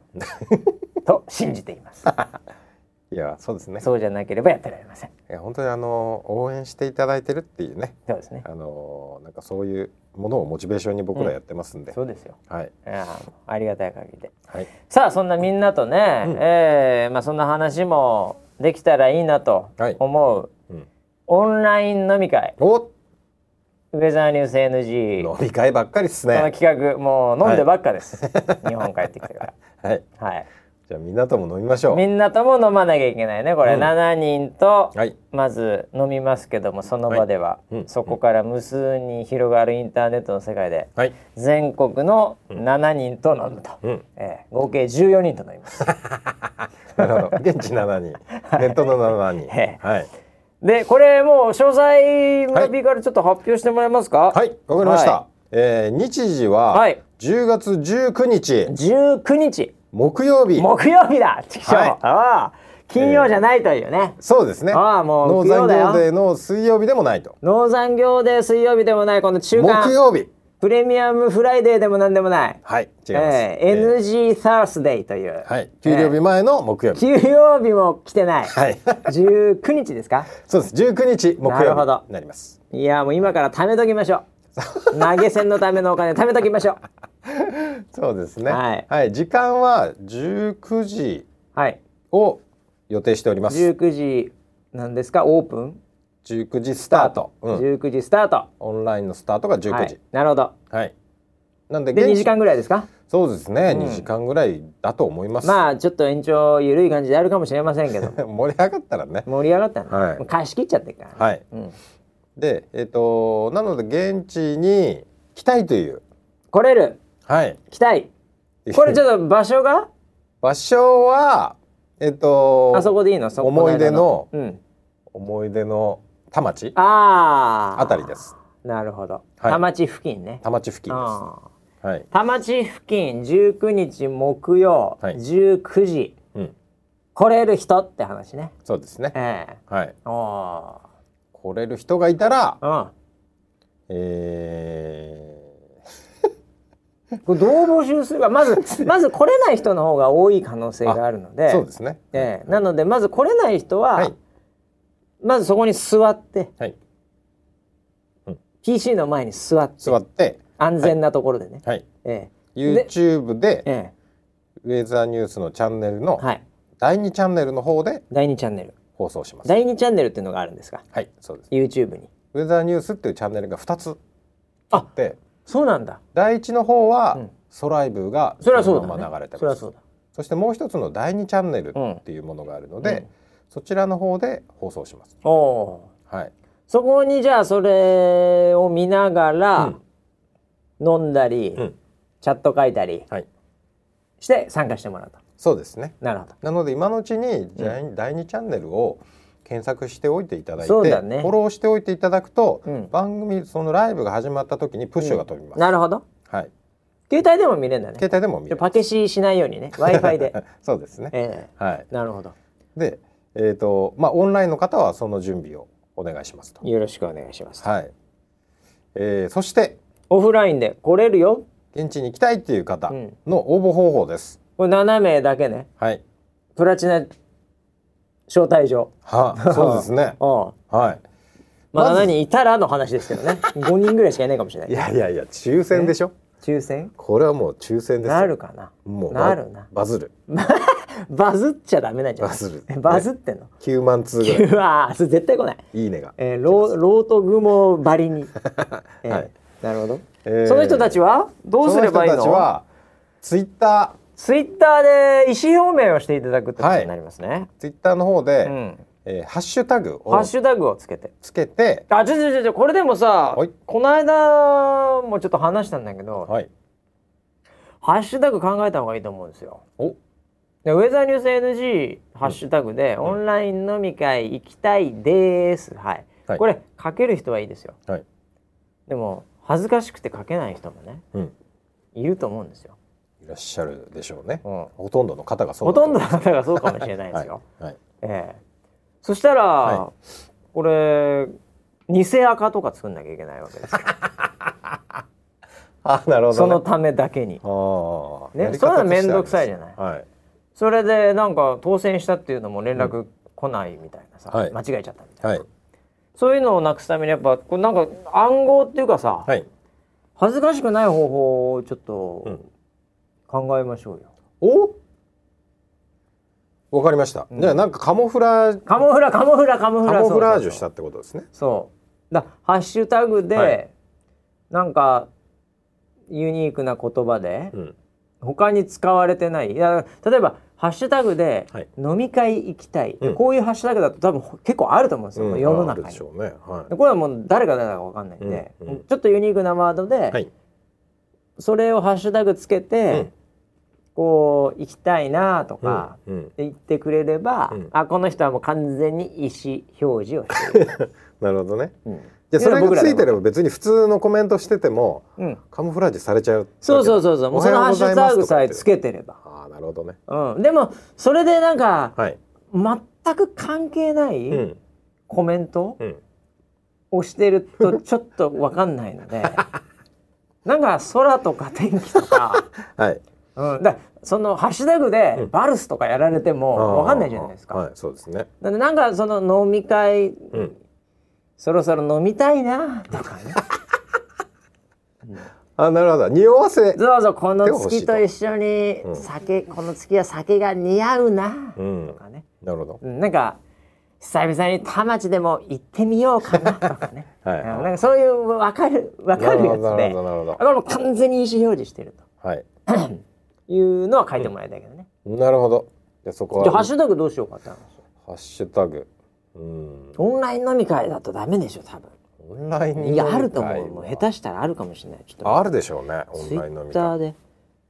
と信じています。いやそうですね。そうじゃなければやってられません。いや本当にあの応援していただいてるっていうね。そうですね。あのなんかそういうものをモチベーションに僕らやってますんで、そうですよ。はい。いやありがたい限りで。はい。さあそんなみんなとね、うん。えーまあ、そんな話もできたらいいなとはい。思う、うん。オンライン飲み会。おウェザーニュース NG 飲み会ばっかりっすこのね企画もう飲んでばっかです、日本帰ってきてか はい。らはいじゃあみんなとも飲みましょう。みんなとも飲まなきゃいけないねこれ、うん。7人とはい。まず飲みますけどもその場では、はい。うん。そこから無数に広がるインターネットの世界ではい。全国の7人と飲むと、うん。えー合計14人と飲みます。なるほど。現地7人。ネットの7人。ええ。はい。でこれもう詳細村 P からちょっと発表してもらえますか？はい。わかりました、はえー日時ははい。10月19日。19日木曜日。木曜日だ。ちくしょう。はいああ。金曜じゃないというね、そうですね。ああもう農産業デーの水曜日でもないと。農産業で水曜日でもない。この中間木曜日。プレミアムフライデーでもなんでもない、はい違います、えーえー。NG サースデーという、はい。給料日前の木曜日、給料日も来てない、はい。19日ですか？そうです。19日木曜日になります。いやもう今から貯めときましょう投げ銭のためのお金貯めときましょう。そうですね。はい。時間は19時はい。を予定しております。19時なんですか？オープン？19時スタート、うん、19時スタート、オンラインのスタートが19はい。時、なるほど。はい。なんでで2現地時間ぐらいですか？そうですね、うん。2時間ぐらいだと思います、まあちょっと延長緩い感じであるかもしれませんけど。盛り上がったらね。盛り上がったの、はい。貸し切っちゃってるから、ね。はい。うん、でえっ、となので現地に来たいという。来れる。はい。来たい。これちょっと場所が？場所はえっ、とあそこでいいの？思い出のうん。思い出の田町？あああたりです。なるほど、はい。田町付近ね。田町付近であすはい。ー田町付近19日木曜、はい。19時。うん。来れる人って話ね。そうですね。ええ。はい。あ来れる人がいたらあえうん これどう募集するかまず まず来れない人の方が多い可能性があるのーでそうですね。ええなのでまず来れない人は、はい。まずそこに座ってはい。PC の前に座って座って安全なところでね、はい。え YouTube でええ。ウェザーニュースのチャンネルのえはい。第2チャンネルの方で第2チャンネル放送します。第2チャンネルっていうのがあるんですか？はいそうです。YouTube に。ウェザーニュースっていうチャンネルが2つあって。そうなんだ。第1の方は、うん。ソライブがそれはそうだ、ね、のまま流れてます。それはそうだ。そしてもう一つの第2チャンネルっていうものがあるので、うん。そちらの方で放送します。おおはい。そこにじゃあそれを見ながら、飲んだり、うん。チャット書いたりはい。して参加してもらうとそうですね。なるほど。なので今のうちに第第2チャンネルを検索しておいていただいて、フォローしておいていただくと、うん。番組そのライブが始まった時にプッシュが飛びます、なるほど。はい。携帯でも見れるんだね。携帯でも見れます。パケシしないようにね。W i f i で。そうですね。えはい。えなるほど。でえっ、とまあオンラインの方はその準備をお願いしますと。よろしくお願いします、はい、えーそしてオフラインで来れるよ。現地に行きたいっていう方うん。の応募方法です、これ7名だけね。はい。プラチナ招待状。はそうですね。うん。はい。まあまず7人いたらの話ですけどね。5人ぐらいしかいないかもしれない。いやいやいや抽選でしょ？抽選？これはもう抽選ですよ。なるかな。もうなるな。バズる。バズっちゃダメなんじゃない？バズる。えバズってんの、9万通ぐらい。うわーそれ絶対来ない、いいねが、えー、ローロート雲ばりに、えーはいなるほど、えーその人たちは？どうすればいいの？その人たちはツイッタツイッターで意思表明をしていただくってことになりますね、ーツイッターの方で、うん。えーハッシュタグをハッシュタグをつけて。つけて。あちょちょちょちょこれでもさはい。この間もちょっと話したんだけど、はい。ハッシュタグ考えた方がいいと思うんですよ。お。でウェザーニュース NG ハッシュタグで、オンライン飲み会行きたいです、はい、はい。これ書ける人はいいですよ。はい。でも恥ずかしくて書けない人もねうん。いると思うんですよ、いらっしゃるでしょうね、うん。ほとんどの方がそうほとんどの方がそうかもしれないまですすよ、はい、はい、ええ。そしたら、はこれ偽赤とか作んなきゃいけないわけですよ。あなるほど、ね、そのためだけに。ああ、ねそんなの面倒くさいじゃない。はい。それでなんか当選したっていうのも連絡来ないみたいなさ、はい。間違えちゃったみたいな、はい。そういうのをなくすためにやっぱこれなんか暗号っていうかさ、はい。恥ずかしくない方法をちょっうとん考えましょうよ。お？わかりました、うん。じゃあなんかカモフラカモフラカモフラカモフラカモフラージュしたってことですね。そう。だハッシュタグで、はい。なんかユニークな言葉でうん。他に使われてない。いや例えばハッシュタグではい。飲み会行きたい、うん。こういうハッシュタグだと多分結構あると思うんですよ、うん世の中に。でしょうね。はでこれはもう誰が誰だか分かんないんで、うんうん。ちょっとユニークなワードで、いはい。それをハッシュタグつけて、うんこう行きたいなとか、うんうん。言ってくれれば、うん。あこの人はもう完全に意思表示をしている、なるほどね。うん。じゃあそれがついてればば、別に普通のコメントしててもうん、カモフラージュされちゃうそうそうそうそう。もうそのハッシュタグさえつけけてれば、ああなるほどね。うん、でもそれでなんかはい。全く関係ないうん。コメントうん。をしてるとちょっと分かんないので。なんか空とか天気とか、はいうん、だそのハッシュタグでうん。バルスとかやられても分かんないじゃないですか。はいそうですね。なんでなんかその飲み会、うん。そろそろ飲みたいなとかね。あなるほど。匂わせどうぞこの月と一緒にうん。酒、この月は酒が似合うなうん。とかね、なるほど。うんなんか久々に田町でも行ってみようかなとかね、はいうんなんかそういう分かる分かるやつなるでほどなるほど。これもう完全に意思表示してるはい。と いうのは書いてもらいたいけどね、なるほど。じゃあそこは。じゃあハッシュタグどうしようかって話ハッシュタグ。うん。オンライン飲み会だとダメでしょ多分。オンラインいやあると思う。もう下手したらあるかもしれない。ちょっと。ああるでしょうねオツインライン飲み会。ッターで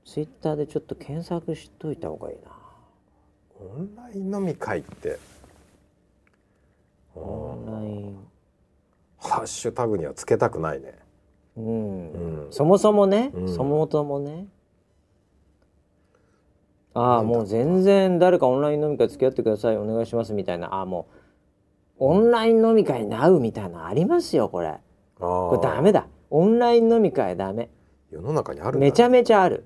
ツイッターでちょっと検索しといた方がいいな。オンライン飲み会って。オンライン。ハッシュタグにはつけたくないね。うん、うん。そもそもね、うん。そもそもねああもう全然誰かオンライン飲み会付き合ってくださいお願いしますみたいな。ああもうオンライン飲み会に会うみたいなのありますよこれ。ここれダメだ。オンライン飲み会ダメ。世の中にあるめちゃめちゃある。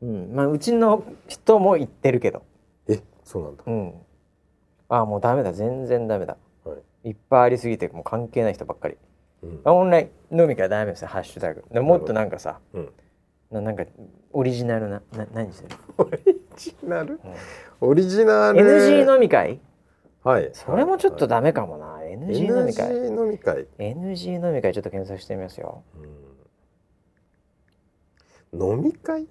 うん。まあうちの人も言ってるけど。えそうなんだ。うん。ああもうダメだ。全然ダメだ。はい。いっぱいありすぎてもう関係ない人ばっかり。うん。オンライン飲み会ダメですよハッシュタグ。でもっとなんかさうん。ななんかオリジナルなな何する、オリジナル？オリジナル。NG 飲み会？はい。それもちょっとダメかもな、NG 飲み会。NG 飲み会。NG 飲み会ちょっと検索してみますよ。うん。飲み会？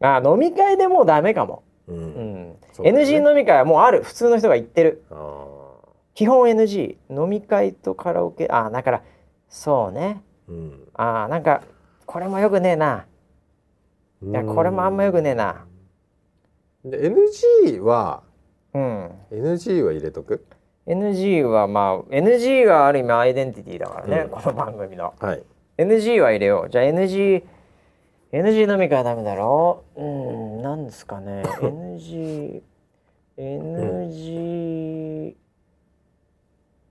あ飲み会でもうダメかも、ううん。うだね。NG 飲み会はもうある。普通の人が言ってる。あ基本 NG 飲み会とカラオケ。あだからそうね。ーうん。あなんかこれもよくねえないやこれもあんまよくねえな。で NG はうん。NG は入れとく？NG はまあ NG がある意味アイデンティティだからね、うん。この番組の。はい。NG は入れよう。じゃあ NG NG 飲み会はダメだろ？うんなんですかね。NG NG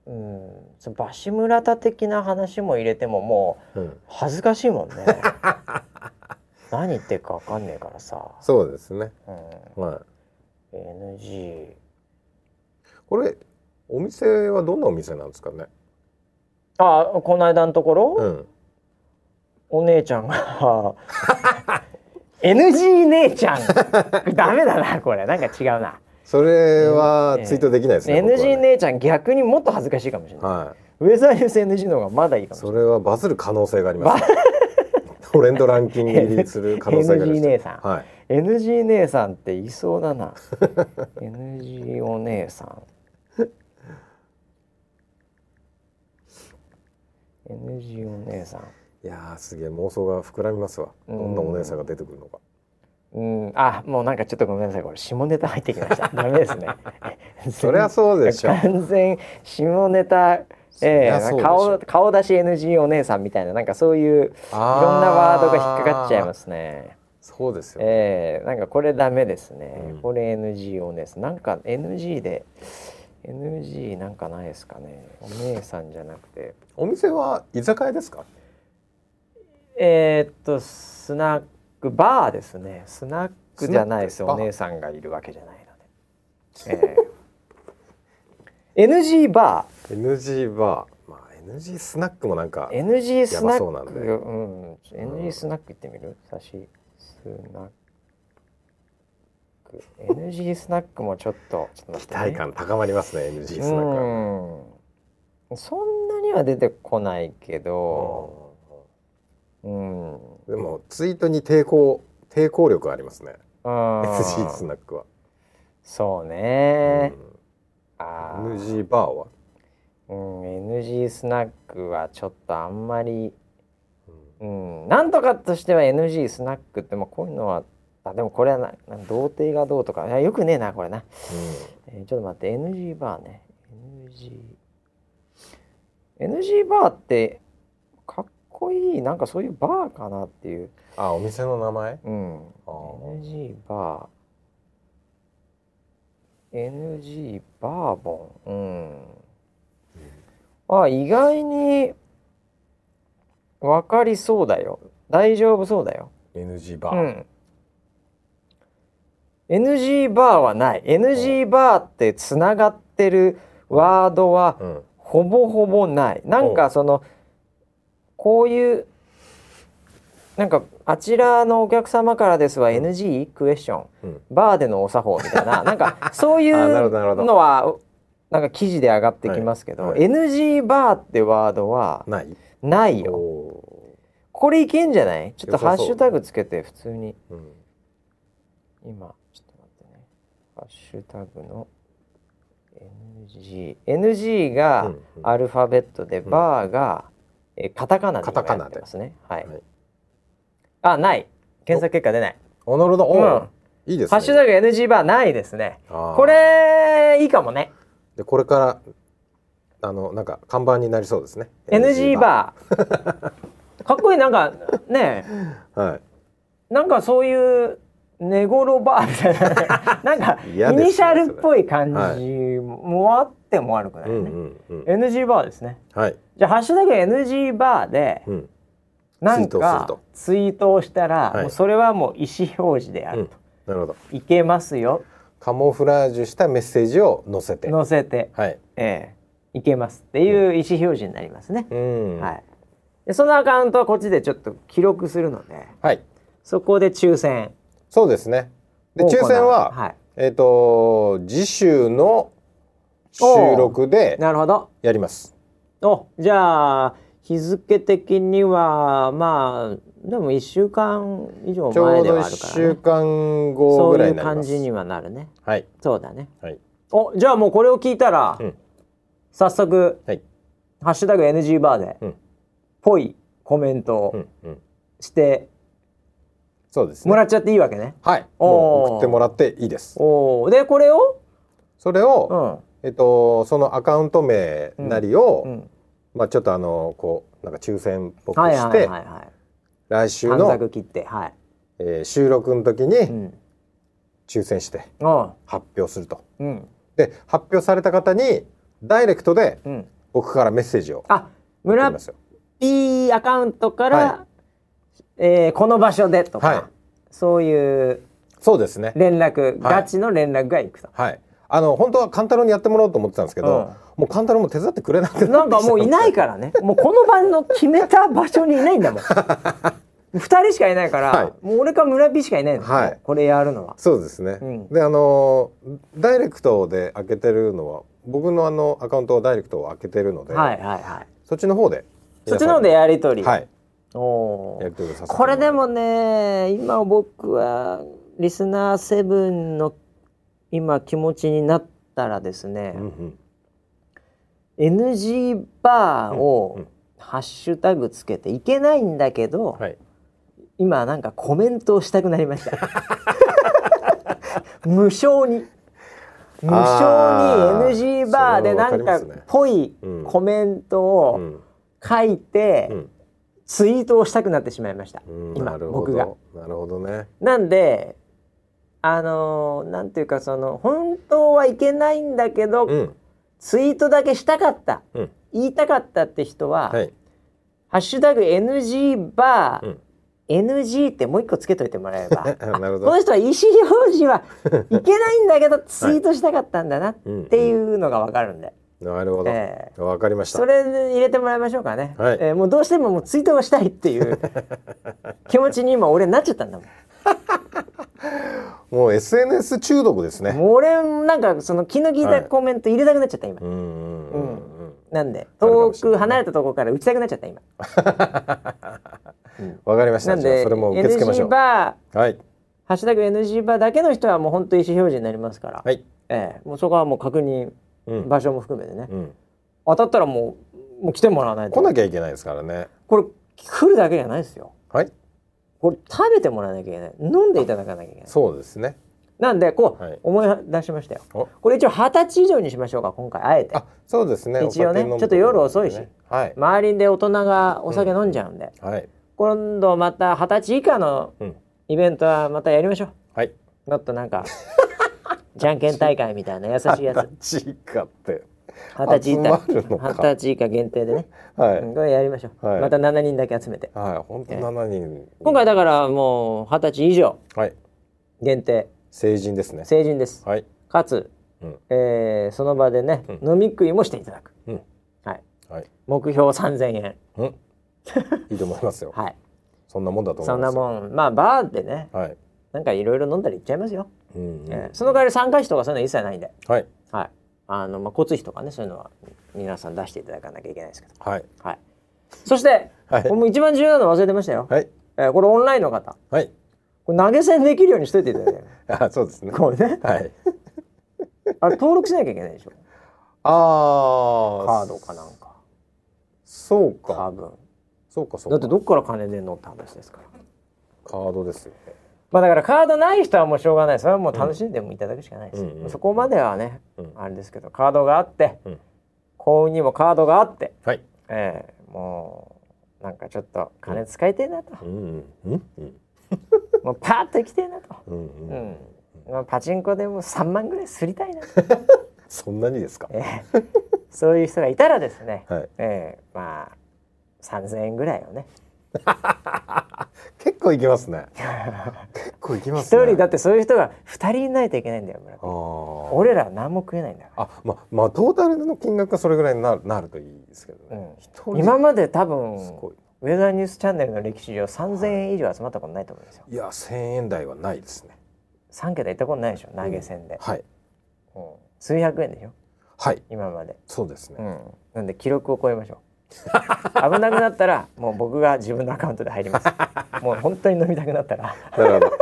うんそのバシムラタ的な話も入れてももううん。恥ずかしいもんね 何言ってるか分かんねえからさ、そうですね。うん、はい NG これお店はどんなお店なんですかね？あこの間のところ、うん。お姉ちゃんが。NG 姉ちゃん。ダメだなこれ。なんか違うな、それはツイートできないですね、僕は NG 姉ちゃん逆にもっと恥ずかしいかもしれない、はい。ウェザーニュース NG の方がまだいいかもしれそれはバズる可能性があります、トレンドランキング入りする可能性があり NG 姉さん。はい。NG 姉さんっていそうだな。NG お姉さん。NG お姉さん。いやーすげえ妄想が膨らみますわ。どんなお姉さんが出てくるのか。うん、あ、もうなんかちょっとごめんなさい、これ下ネタ入ってきました。ダメですね。そりゃそうでしょ。完全下ネタ。ええそりゃそうでしょ。顔顔出し NG お姉さんみたいななんかそういういろんなワードが引っかかっちゃいますね。そうですよ、ええなんかこれダメですね。うん。これ NG お姉さん。なんか NG で NG なんかないですかね。お姉さんじゃなくて。お店は居酒屋ですか？えーっとスナックバーですね。スナックじゃないですお姉さんがいるわけじゃないので、えー NG バ NG バーまあ NG スナックもなんかー NG スナッやばそうなんで。クうん、NG スナック行ってみる？さしスナック。NG スナックもちょっとちょっとね、期待感高まりますね NG スナックはうん。そんなには出てこないけど、うん、でもツイートに抵抗抵抗力ありますね。うん NG スナックは、そうね、うん。NG バーは、うん。NG スナックはちょっとあんまり、うん、なんとかとしては NG スナックってもうこういうのはあでもこれはなな童貞がどうとかよくねえなこれな、えーちょっと待って NG バーね。NG NG バーってかっこいいなんかそういうバーかなっていう。あお店の名前？うん。NG バー。NG バーボン。うんあ意外に分かりそうだよ。大丈夫そうだよ。NG バー、うん。NG バーはない。NG バーってつながってるワードはうん。ほぼほぼない。なんかそのこういうなんかあちらのお客様からですは NG クエスチョン。うん。バーでのお作法みたいな。なんか そういあなるほどなるほうど。のはなんか記事で上がってきますけど、はいはい。NG バーってワードはない。ないよ。おこれいけんじゃない？ちょっとハッシュタグつけて普通に。ーうん。今ちょっと待ってね。ハッシュタグの NG NG がうんうん。アルファベットで、ん。バーがえカタカナでカタカナで。ますね。はい、はい。あない。検索結果出ない。おなるほど。うん。いいですね。ハッシュタグ NG バーないですね。これいいかもねでこれからあのなんか看板になりそうですね。NG バー。かっこいい。なんかねーはい。なんかそういう寝頃バーみたいななんか イニシャルっぽい感じもあっても悪くないうんね、うんうん。NG バーですね。はい。じゃあハッシュタグ NG バーでうん。なんかと。ツイートをしたら、はい。もうそれはもう意思表示であうん。ると、なるほど。いけますよカモフラージュしたメッセージを載せて。載せて、はい。ええ。いけますっていう意思表示になりますね、うん。はい。でそのアカウントはこっちでちょっと記録するのではい。そこで抽選。そうですね。で抽選は、はい、えっ、と次週の収録でなるほど。やります。おじゃあ日付的にはまあでも1週間以上ちょうど前ではある1から、週ね、間後そういうぐらいになります感じにはなるねはい。そうだね。はい。おじゃあもうこれを聞いたら、うん。早速はい「ハッシュタグ #NG バーで」うん。ぽいコメントうをんうん。してそうですね。もらっちゃっていいわけね。はい。もう送ってもらっていいです。おー。でこれを、それうを、ん。えっとそのアカウント名なりを、うん、まあちょっとあのこうなんか抽選っぽくはいはいして、はいはい。来週短の、冊切ってはい。えー収録の時うにん。抽選して発表すると。うんで発表された方にダイレクトでうん。僕からメッセージをあ村。P アカウントから、はえーこの場所でとか、はいそういうそうですね。連絡、はいガチの連絡がいくと。はい。あの本当はカンタロウにやってもらおうと思ってたんですけど、うんもうカンタロウも手伝ってくれなくてなんかもういないからね。もうこの場の決めた場所にいないんだもん。二人しかいないから、はいもう俺か村 P しかいないの、はいこれやるのは。そうですね。うんであのダイレクトで開けてるのは僕のあのアカウントはダイレクトを開けてるので、はいはいはい。そっちの方でそっちの方でやり取り。はいおーやり取りをさせてこれでももね今僕はリスナーセブンの今気持ちになったらですね、うんうん NG バーうんをうん。ハッシュタグつけていけないんだけど、はい。今なんかコメントをしたくなりました。無償に。無償に NG バーでなんかぽいうん。コメントうをん。書いて、うん。ツイートをしたくなってしまいました、うん。今なるほ僕が。どなるほどね。なんであのーなんていうかその本当はいけないんだけど、うんツイートだけしたかった。うん。言いたかったって人は「はい。ハッシュタグ #NG バー」うん。NG ってもう一個つけといてもらえば なるほこのど。人は意思表示は いけないんだけどツイートしたかったんだなっうんていうのがわかるんで、なるほど。えわかりました。それで入れてもらいましょうかね、はい。えーもうどうしてももうツイートがしたいっていう気持ちに今俺なっちゃったんだもん もう SNS 中毒ですね。俺なんかその気の利いたコメント入れたくなっちゃった今、うんうんうんうん。なんで遠く離れたところから打ちたくなっちゃった今わかりました。それも受け付けましょ NG う。バーはいハッシュタグ NG バーだけの人はもう本当意思表示になりますから、はい。ええもうそこはもう確認、うん場所も含めてね、うん。当たったらもうもう来てもらわないと来なきゃいけないですからね。これ来るだけじゃないですよはい。これ食べてもらわなきゃいけない飲んでいただかなきゃいけないそうですね。なんでこう、はい思い出しましたよおこれ一応二十歳以上にしましょうか今回あえてあ、そうですね。一応ねお酒飲むちょっと夜遅いしねはい。周りで大人がお酒飲んじゃうんで、はい。今度また二十歳以下のうん。イベントはまたやりましょうはい。もっとなんか じゃんけん大会みたいな優しいやつ二十歳以下って。二十歳以下歳以下限定でね、はい。うんこれやりましょう、はいまた7人だけ集めてはい。本当七人。今回だからもう二十歳以上はい。限定成人ですね。成人です、はい。かつ、うんえーその場でね、う飲み食いもしていただく、うん。はい、はい。目標3000円うん。いいと思いますよ。はいそんなもんだと思そんないます。もんまあバーでねはい。なんかいろいろ飲んだりいっちゃいますよ、うんうんえーその代わり参加費とかそういうの一切ないんではい。はいあのまあ交通費とかねそういうのは皆さん出していただかなきゃいけないですけどはい。はいそして、はいも一番重要なの忘れてましたよ、はい。えーこれオンラインの方はい。これ投げ銭できるようにしといていただいて あ、そうですね。これねはい。あれ登録しなきゃいけないでしょああ。カードかなんかそう多か。分そうか、そうか。だってどっから金出んのって話ですからカードですよね。まあだからカードない人はもうしょうがない。それはもう楽しんでもいただくしかないです、うんうんそこまではね、うん。あれですけどカードがあって、うん。幸運にもカードがあって、はい。ええもうなんかちょっと金使いてえなと、うんうんうんうん。もうパーッと行きてえなと、うんううん。ん。まあ、パチンコでもう3万ぐらいすりたいな、そんなにですか？ええ。そういう人がいたらですね、はい。ええまあ3,000円ぐらいをね 結構いきますね。結構いきますね。一人だってそういう人が2人いないといけないんだよ村俺らは何も食えないんだよあ、ままあトータルの金額がそれぐらいになるなるといいですけどね。うん今まで多分すごい。ウェザーニュースチャンネルの歴史上3000円以上集まったことないと思うんですよ。いや、千円台はないですね。3桁いったことないでしょ？投げ銭で、はい。うん数百円でしょ？はい。今まで、そうですね。うん、なんで記録を超えましょう 危なくなったらもう僕が自分のアカウントで入ります。もう本当に飲みたくなったら。なるほど。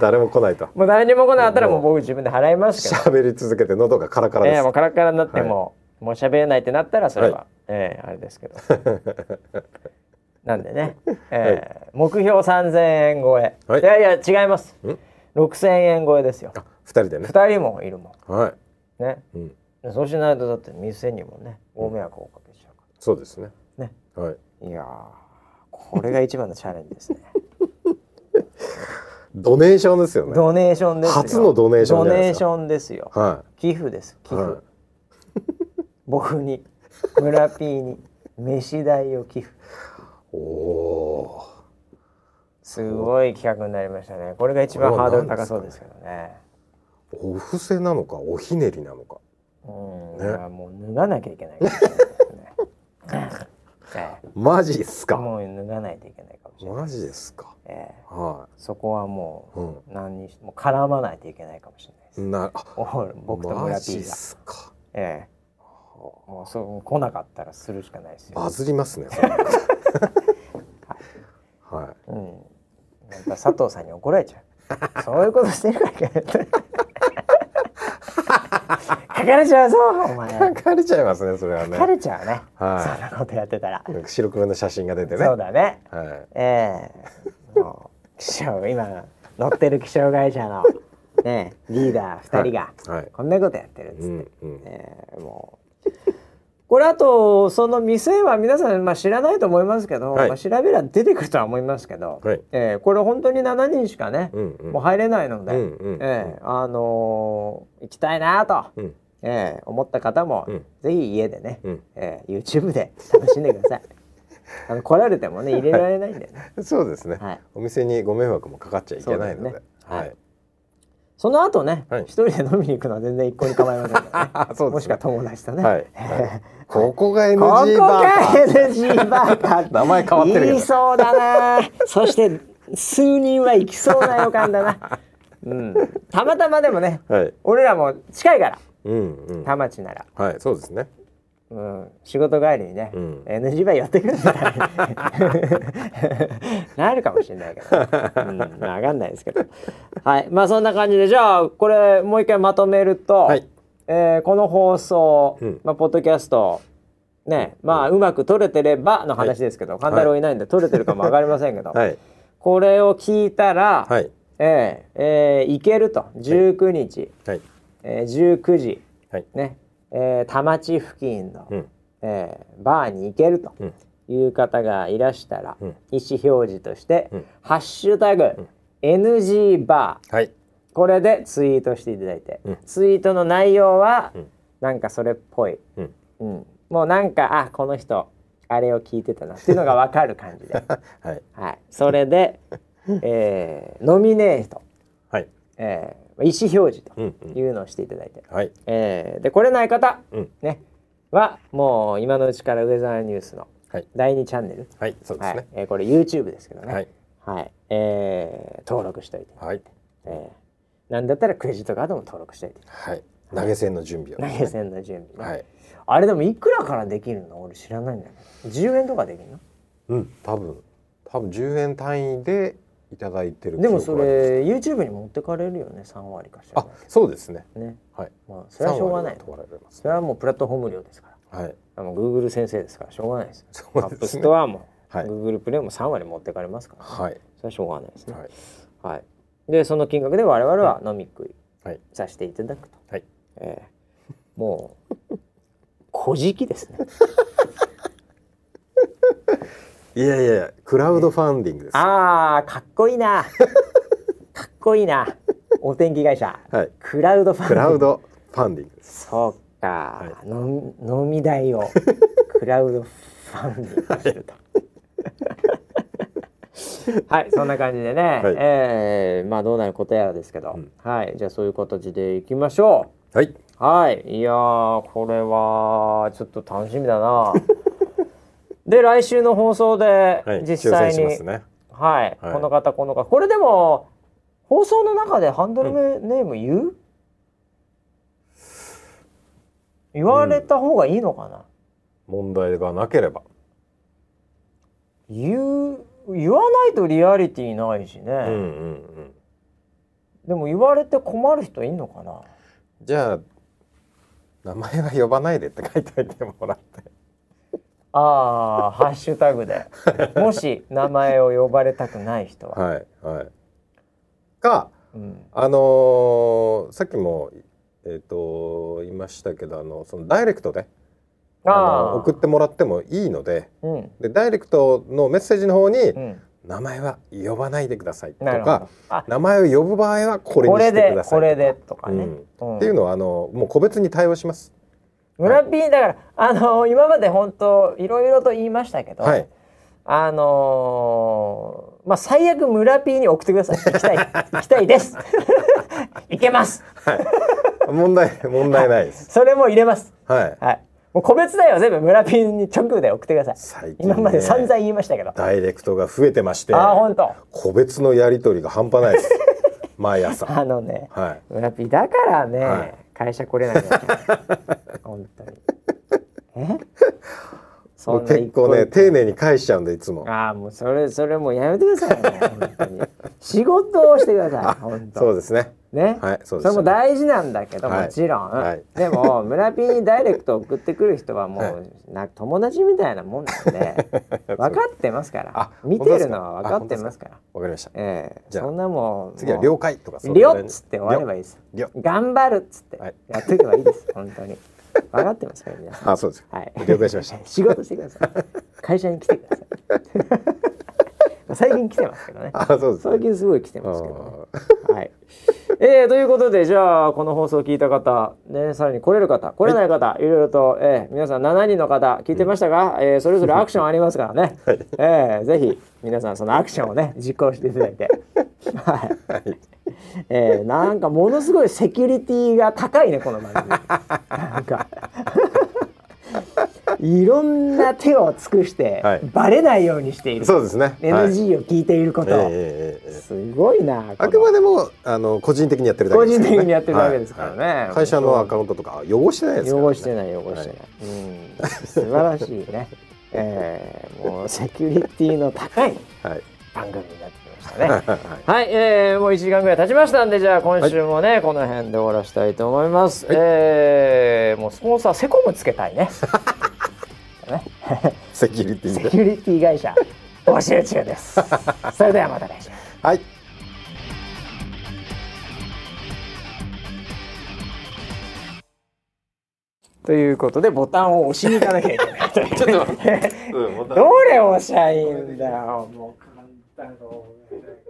誰も来ないと。もう誰にも来なかったらもう。僕自分で払いますけど。喋り続けて喉がカラカラです。ええもうカラッカラになっても、もう喋れないってなったらそれは、はええあれですけど。なんでね、ええ目標3000円超え、はい。いやいや違います。ん。6000円超えですよ。あ、二人でね。2人もいるもはい。んね。うん。そうしないとだって店にもね大迷惑をおかけそうですね。らねはい。いやーこれが一番のチャレンジですね ドネーションですよね。ドネーションですよ初のドネーションドネーションですよは寄付です寄い。付、はい。僕に村 P に飯代を寄付おおすごい企画になりましたねこれが一番ハードル高そうですけどねー。お布施なのか、おひねりなのか。うん、ねいやもう脱がなきゃいけないかもしれないですねえマジですか？えもう脱がないといけないかもしれない、マジですか？ええはそこはもい。う何にしても絡まないといけないかもしれないです、うん。な、僕と村マ P ジっがすか？ええもうそう来なかったらするしかないですよバズりますね。は うんなんか佐藤さんに怒られちゃうそういうことしてるからいけない書かれちゃうぞお前い。書かれちゃいますね。それは書かね。れちゃうね、はいそんなことやってたら、白黒の写真が出てね。そうだねはい。ええもう気象今乗ってる気象会社のねリーダー2人がはいはいこんなことやってるっつって、うんうん。ええもうこれあとその店は皆さん、まあ、知らないと思いますけど、はい。まあ、調べれば出てくるとは思いますけど、はい。ええこれ本当に7人しかね、うんうん。もう入れないので、うんうんええあのー行きたいなと、うん。ええ思った方も、うん。ぜひ家でね、うん。ええ YouTube で楽しんでください。あの来られてもね入れられないんだよね。そうですね、はい。お店にご迷惑もかかっちゃいけないので、ですね。はい。はいその後ね、はい一人で飲みに行くのは全然一向に構いませんからね。ねもしくは友達とね。はい、は いここが NG ここバーがか NG バーか。名前変わってるけど言いそうだな。そして数人は行きそうな予感だな。うん。たまたまでもね、はい俺らも近いから、うんうん田町なら。はいそうですねうん、仕事帰りにね、うん。NG バーやってくるんだなるかもしれないけど、うん、まあ分かんないですけど。はい。まあそんな感じでじゃあこれもう一回まとめると、はい。えーこの放送、うん。まあ、ポッドキャストねまあうまく撮れてればの話ですけど、勘太郎いないんで撮れてるかも分かりませんけど、はい。これを聞いたら、はい。えーえー行けると。19日、はい。えー19時。はい。ね、えー田町付近の、うん。えーバーに行けるとうん。いう方がいらしたら、うん。意思表示として「うん。ハッシュタグ、NG バー。はい」これでツイートしていただいて、うん。ツイートの内容は、うん。なんかそれっぽい、うん。うん、もうなんかあこの人あれを聞いてたなっていうのが分かる感じで、はい。はい、それで、えーノミネート、はい。えー意思表示とうんうん。いうのをしていただいて、はい。えーで来れない方、うん。ねはもう今のうちからウェザーニュースのはい。第2チャンネル、はいそうではい。すねえーこれ YouTube ですけどね、はい。はい。えー登録しておいて、はい。えーなんだったらクレジットカードも登録しておいて。はい。投げ銭の準備を。投げ銭の準備ね、はい。あれでもいくらからできるの？俺知らないんだよね。10円とかできるの？うん多分。多分10円単位でいただいてるでもそれ YouTube に持ってかれるよね3割かしら。あそうですね。ね。はい。まあそれはしょうがない。3割は取られます。それはもうプラットフォーム料ですから。はい。あの Google 先生ですからしょうがないです。そうアップですねストアも、はい。Google プレイも3割持ってかれますから、ね。はい。それはしょうがないですね。はい。はい、でその金額で我々は飲み食いはい。させていただくと、はい。えーもう 小じですねいやいやいやクラウドファンディングです。あーかっこいいな。かっこいいな。お天気会社。はい。クラウドファンディング。クラウドファンディングそうか、飲み飲み代をクラウドファンディングしてると。はい、そんな感じでね、はい。えーまあどうなることやらですけど、うん。はい、じゃあそういう形でいきましょはい、う。はい、いやーこれはちょっと楽しみだな。で来週の放送ではい、実際に、抽選しますね。はい、はい。この方この方。これでも放送の中でハンドルネネーム言う、言われた方がいいのかな、問題がなければ。言う言わないとリアリティないしね、うんうんうん。でも言われて困る人いんのかな？じゃあ名前は呼ばないでって書いておいてもらってああハッシュタグで。もし名前を呼ばれたくない人は、はいはい。かうん、あのーさっきもえっ、と言いましたけどあのそのダイレクトであああの送ってもらってもいいのでうん。でダイレクトのメッセージの方に、うん、名前は呼ばないでくださいとかあ名前を呼ぶ場合はこれにしてくださいとかでこれでとかね、っていうのはあのもう個別に対応します。村ピーだからあの今まで本当いろいろと言いましたけど、はい。あのーまあ最悪村ピーに送ってください。行きたい。行きたいです。行けます。問題問題ないです。それも入れます。はい。はい。もう個別代は全部村ピーに直で送ってください。最近ね今まで散々言いましたけど。ダイレクトが増えてまして、ああ本当。個別のやり取りが半端ないです。毎朝。あのねはい。村ピーだからね、はい。会社来れないんだよ本当に。え？そんな結構ね丁寧に返しちゃうんでいつも。ああもうそれそれもうやめてくださいね本当に。仕事をしてください本当。そうですね。ね、はいそうですれも大事なんだけど、はい。もちろん、はい。でも村ピーにダイレクト送ってくる人はもう、はな友達みたいなもんなんで 分かってますから。あ見てるのは分かってますから。わかりました。ええ。じゃあそんなもん次は了解とかりょっつって終わればいいです。りょ頑張るっつってはい。やっとけばいいです本当に 分かってますから皆さん。あそうです。はい。了解しました。仕事してください。会社に来てください最近来てますけどね。あそうです、最近すごい来てますけどね。はい。えー、ということでじゃあこの放送を聞いた方、ね、さらに来れる方来れない方、い、ろいろと、えー、皆さん7人の方聞いてましたが、うん、えー、それぞれアクションありますからね、はい、えー、ぜひ皆さんそのアクションをね実行していただいて。はい、はい。えー、なんかものすごいセキュリティが高いねこの番組。なんかいろんな手を尽くして、はい、バレないようにしている。そうですね。NG を聞いていること、はい、すごいなあくまでもあの個人的にやってるだけです、ね、個人的にやってるだけですからね、はい、会社のアカウントとか汚してないですから、ね、汚してない汚してない、うん、素晴らしいね、えー、もうセキュリティの高い番組になってきましたねはい、えー、もう1時間ぐらい経ちましたんでじゃあ今週もね、この辺で終わらせたいと思います、はい、えー、もうスポンサーセコムつけたいね。ね。セキュリティセキュリティ会社募集中です。それではまた来週。はい。ということでボタンを押しに行かなきゃいけない。ちょっと待って、どれ押しゃいいんだよもう。簡単 Amen.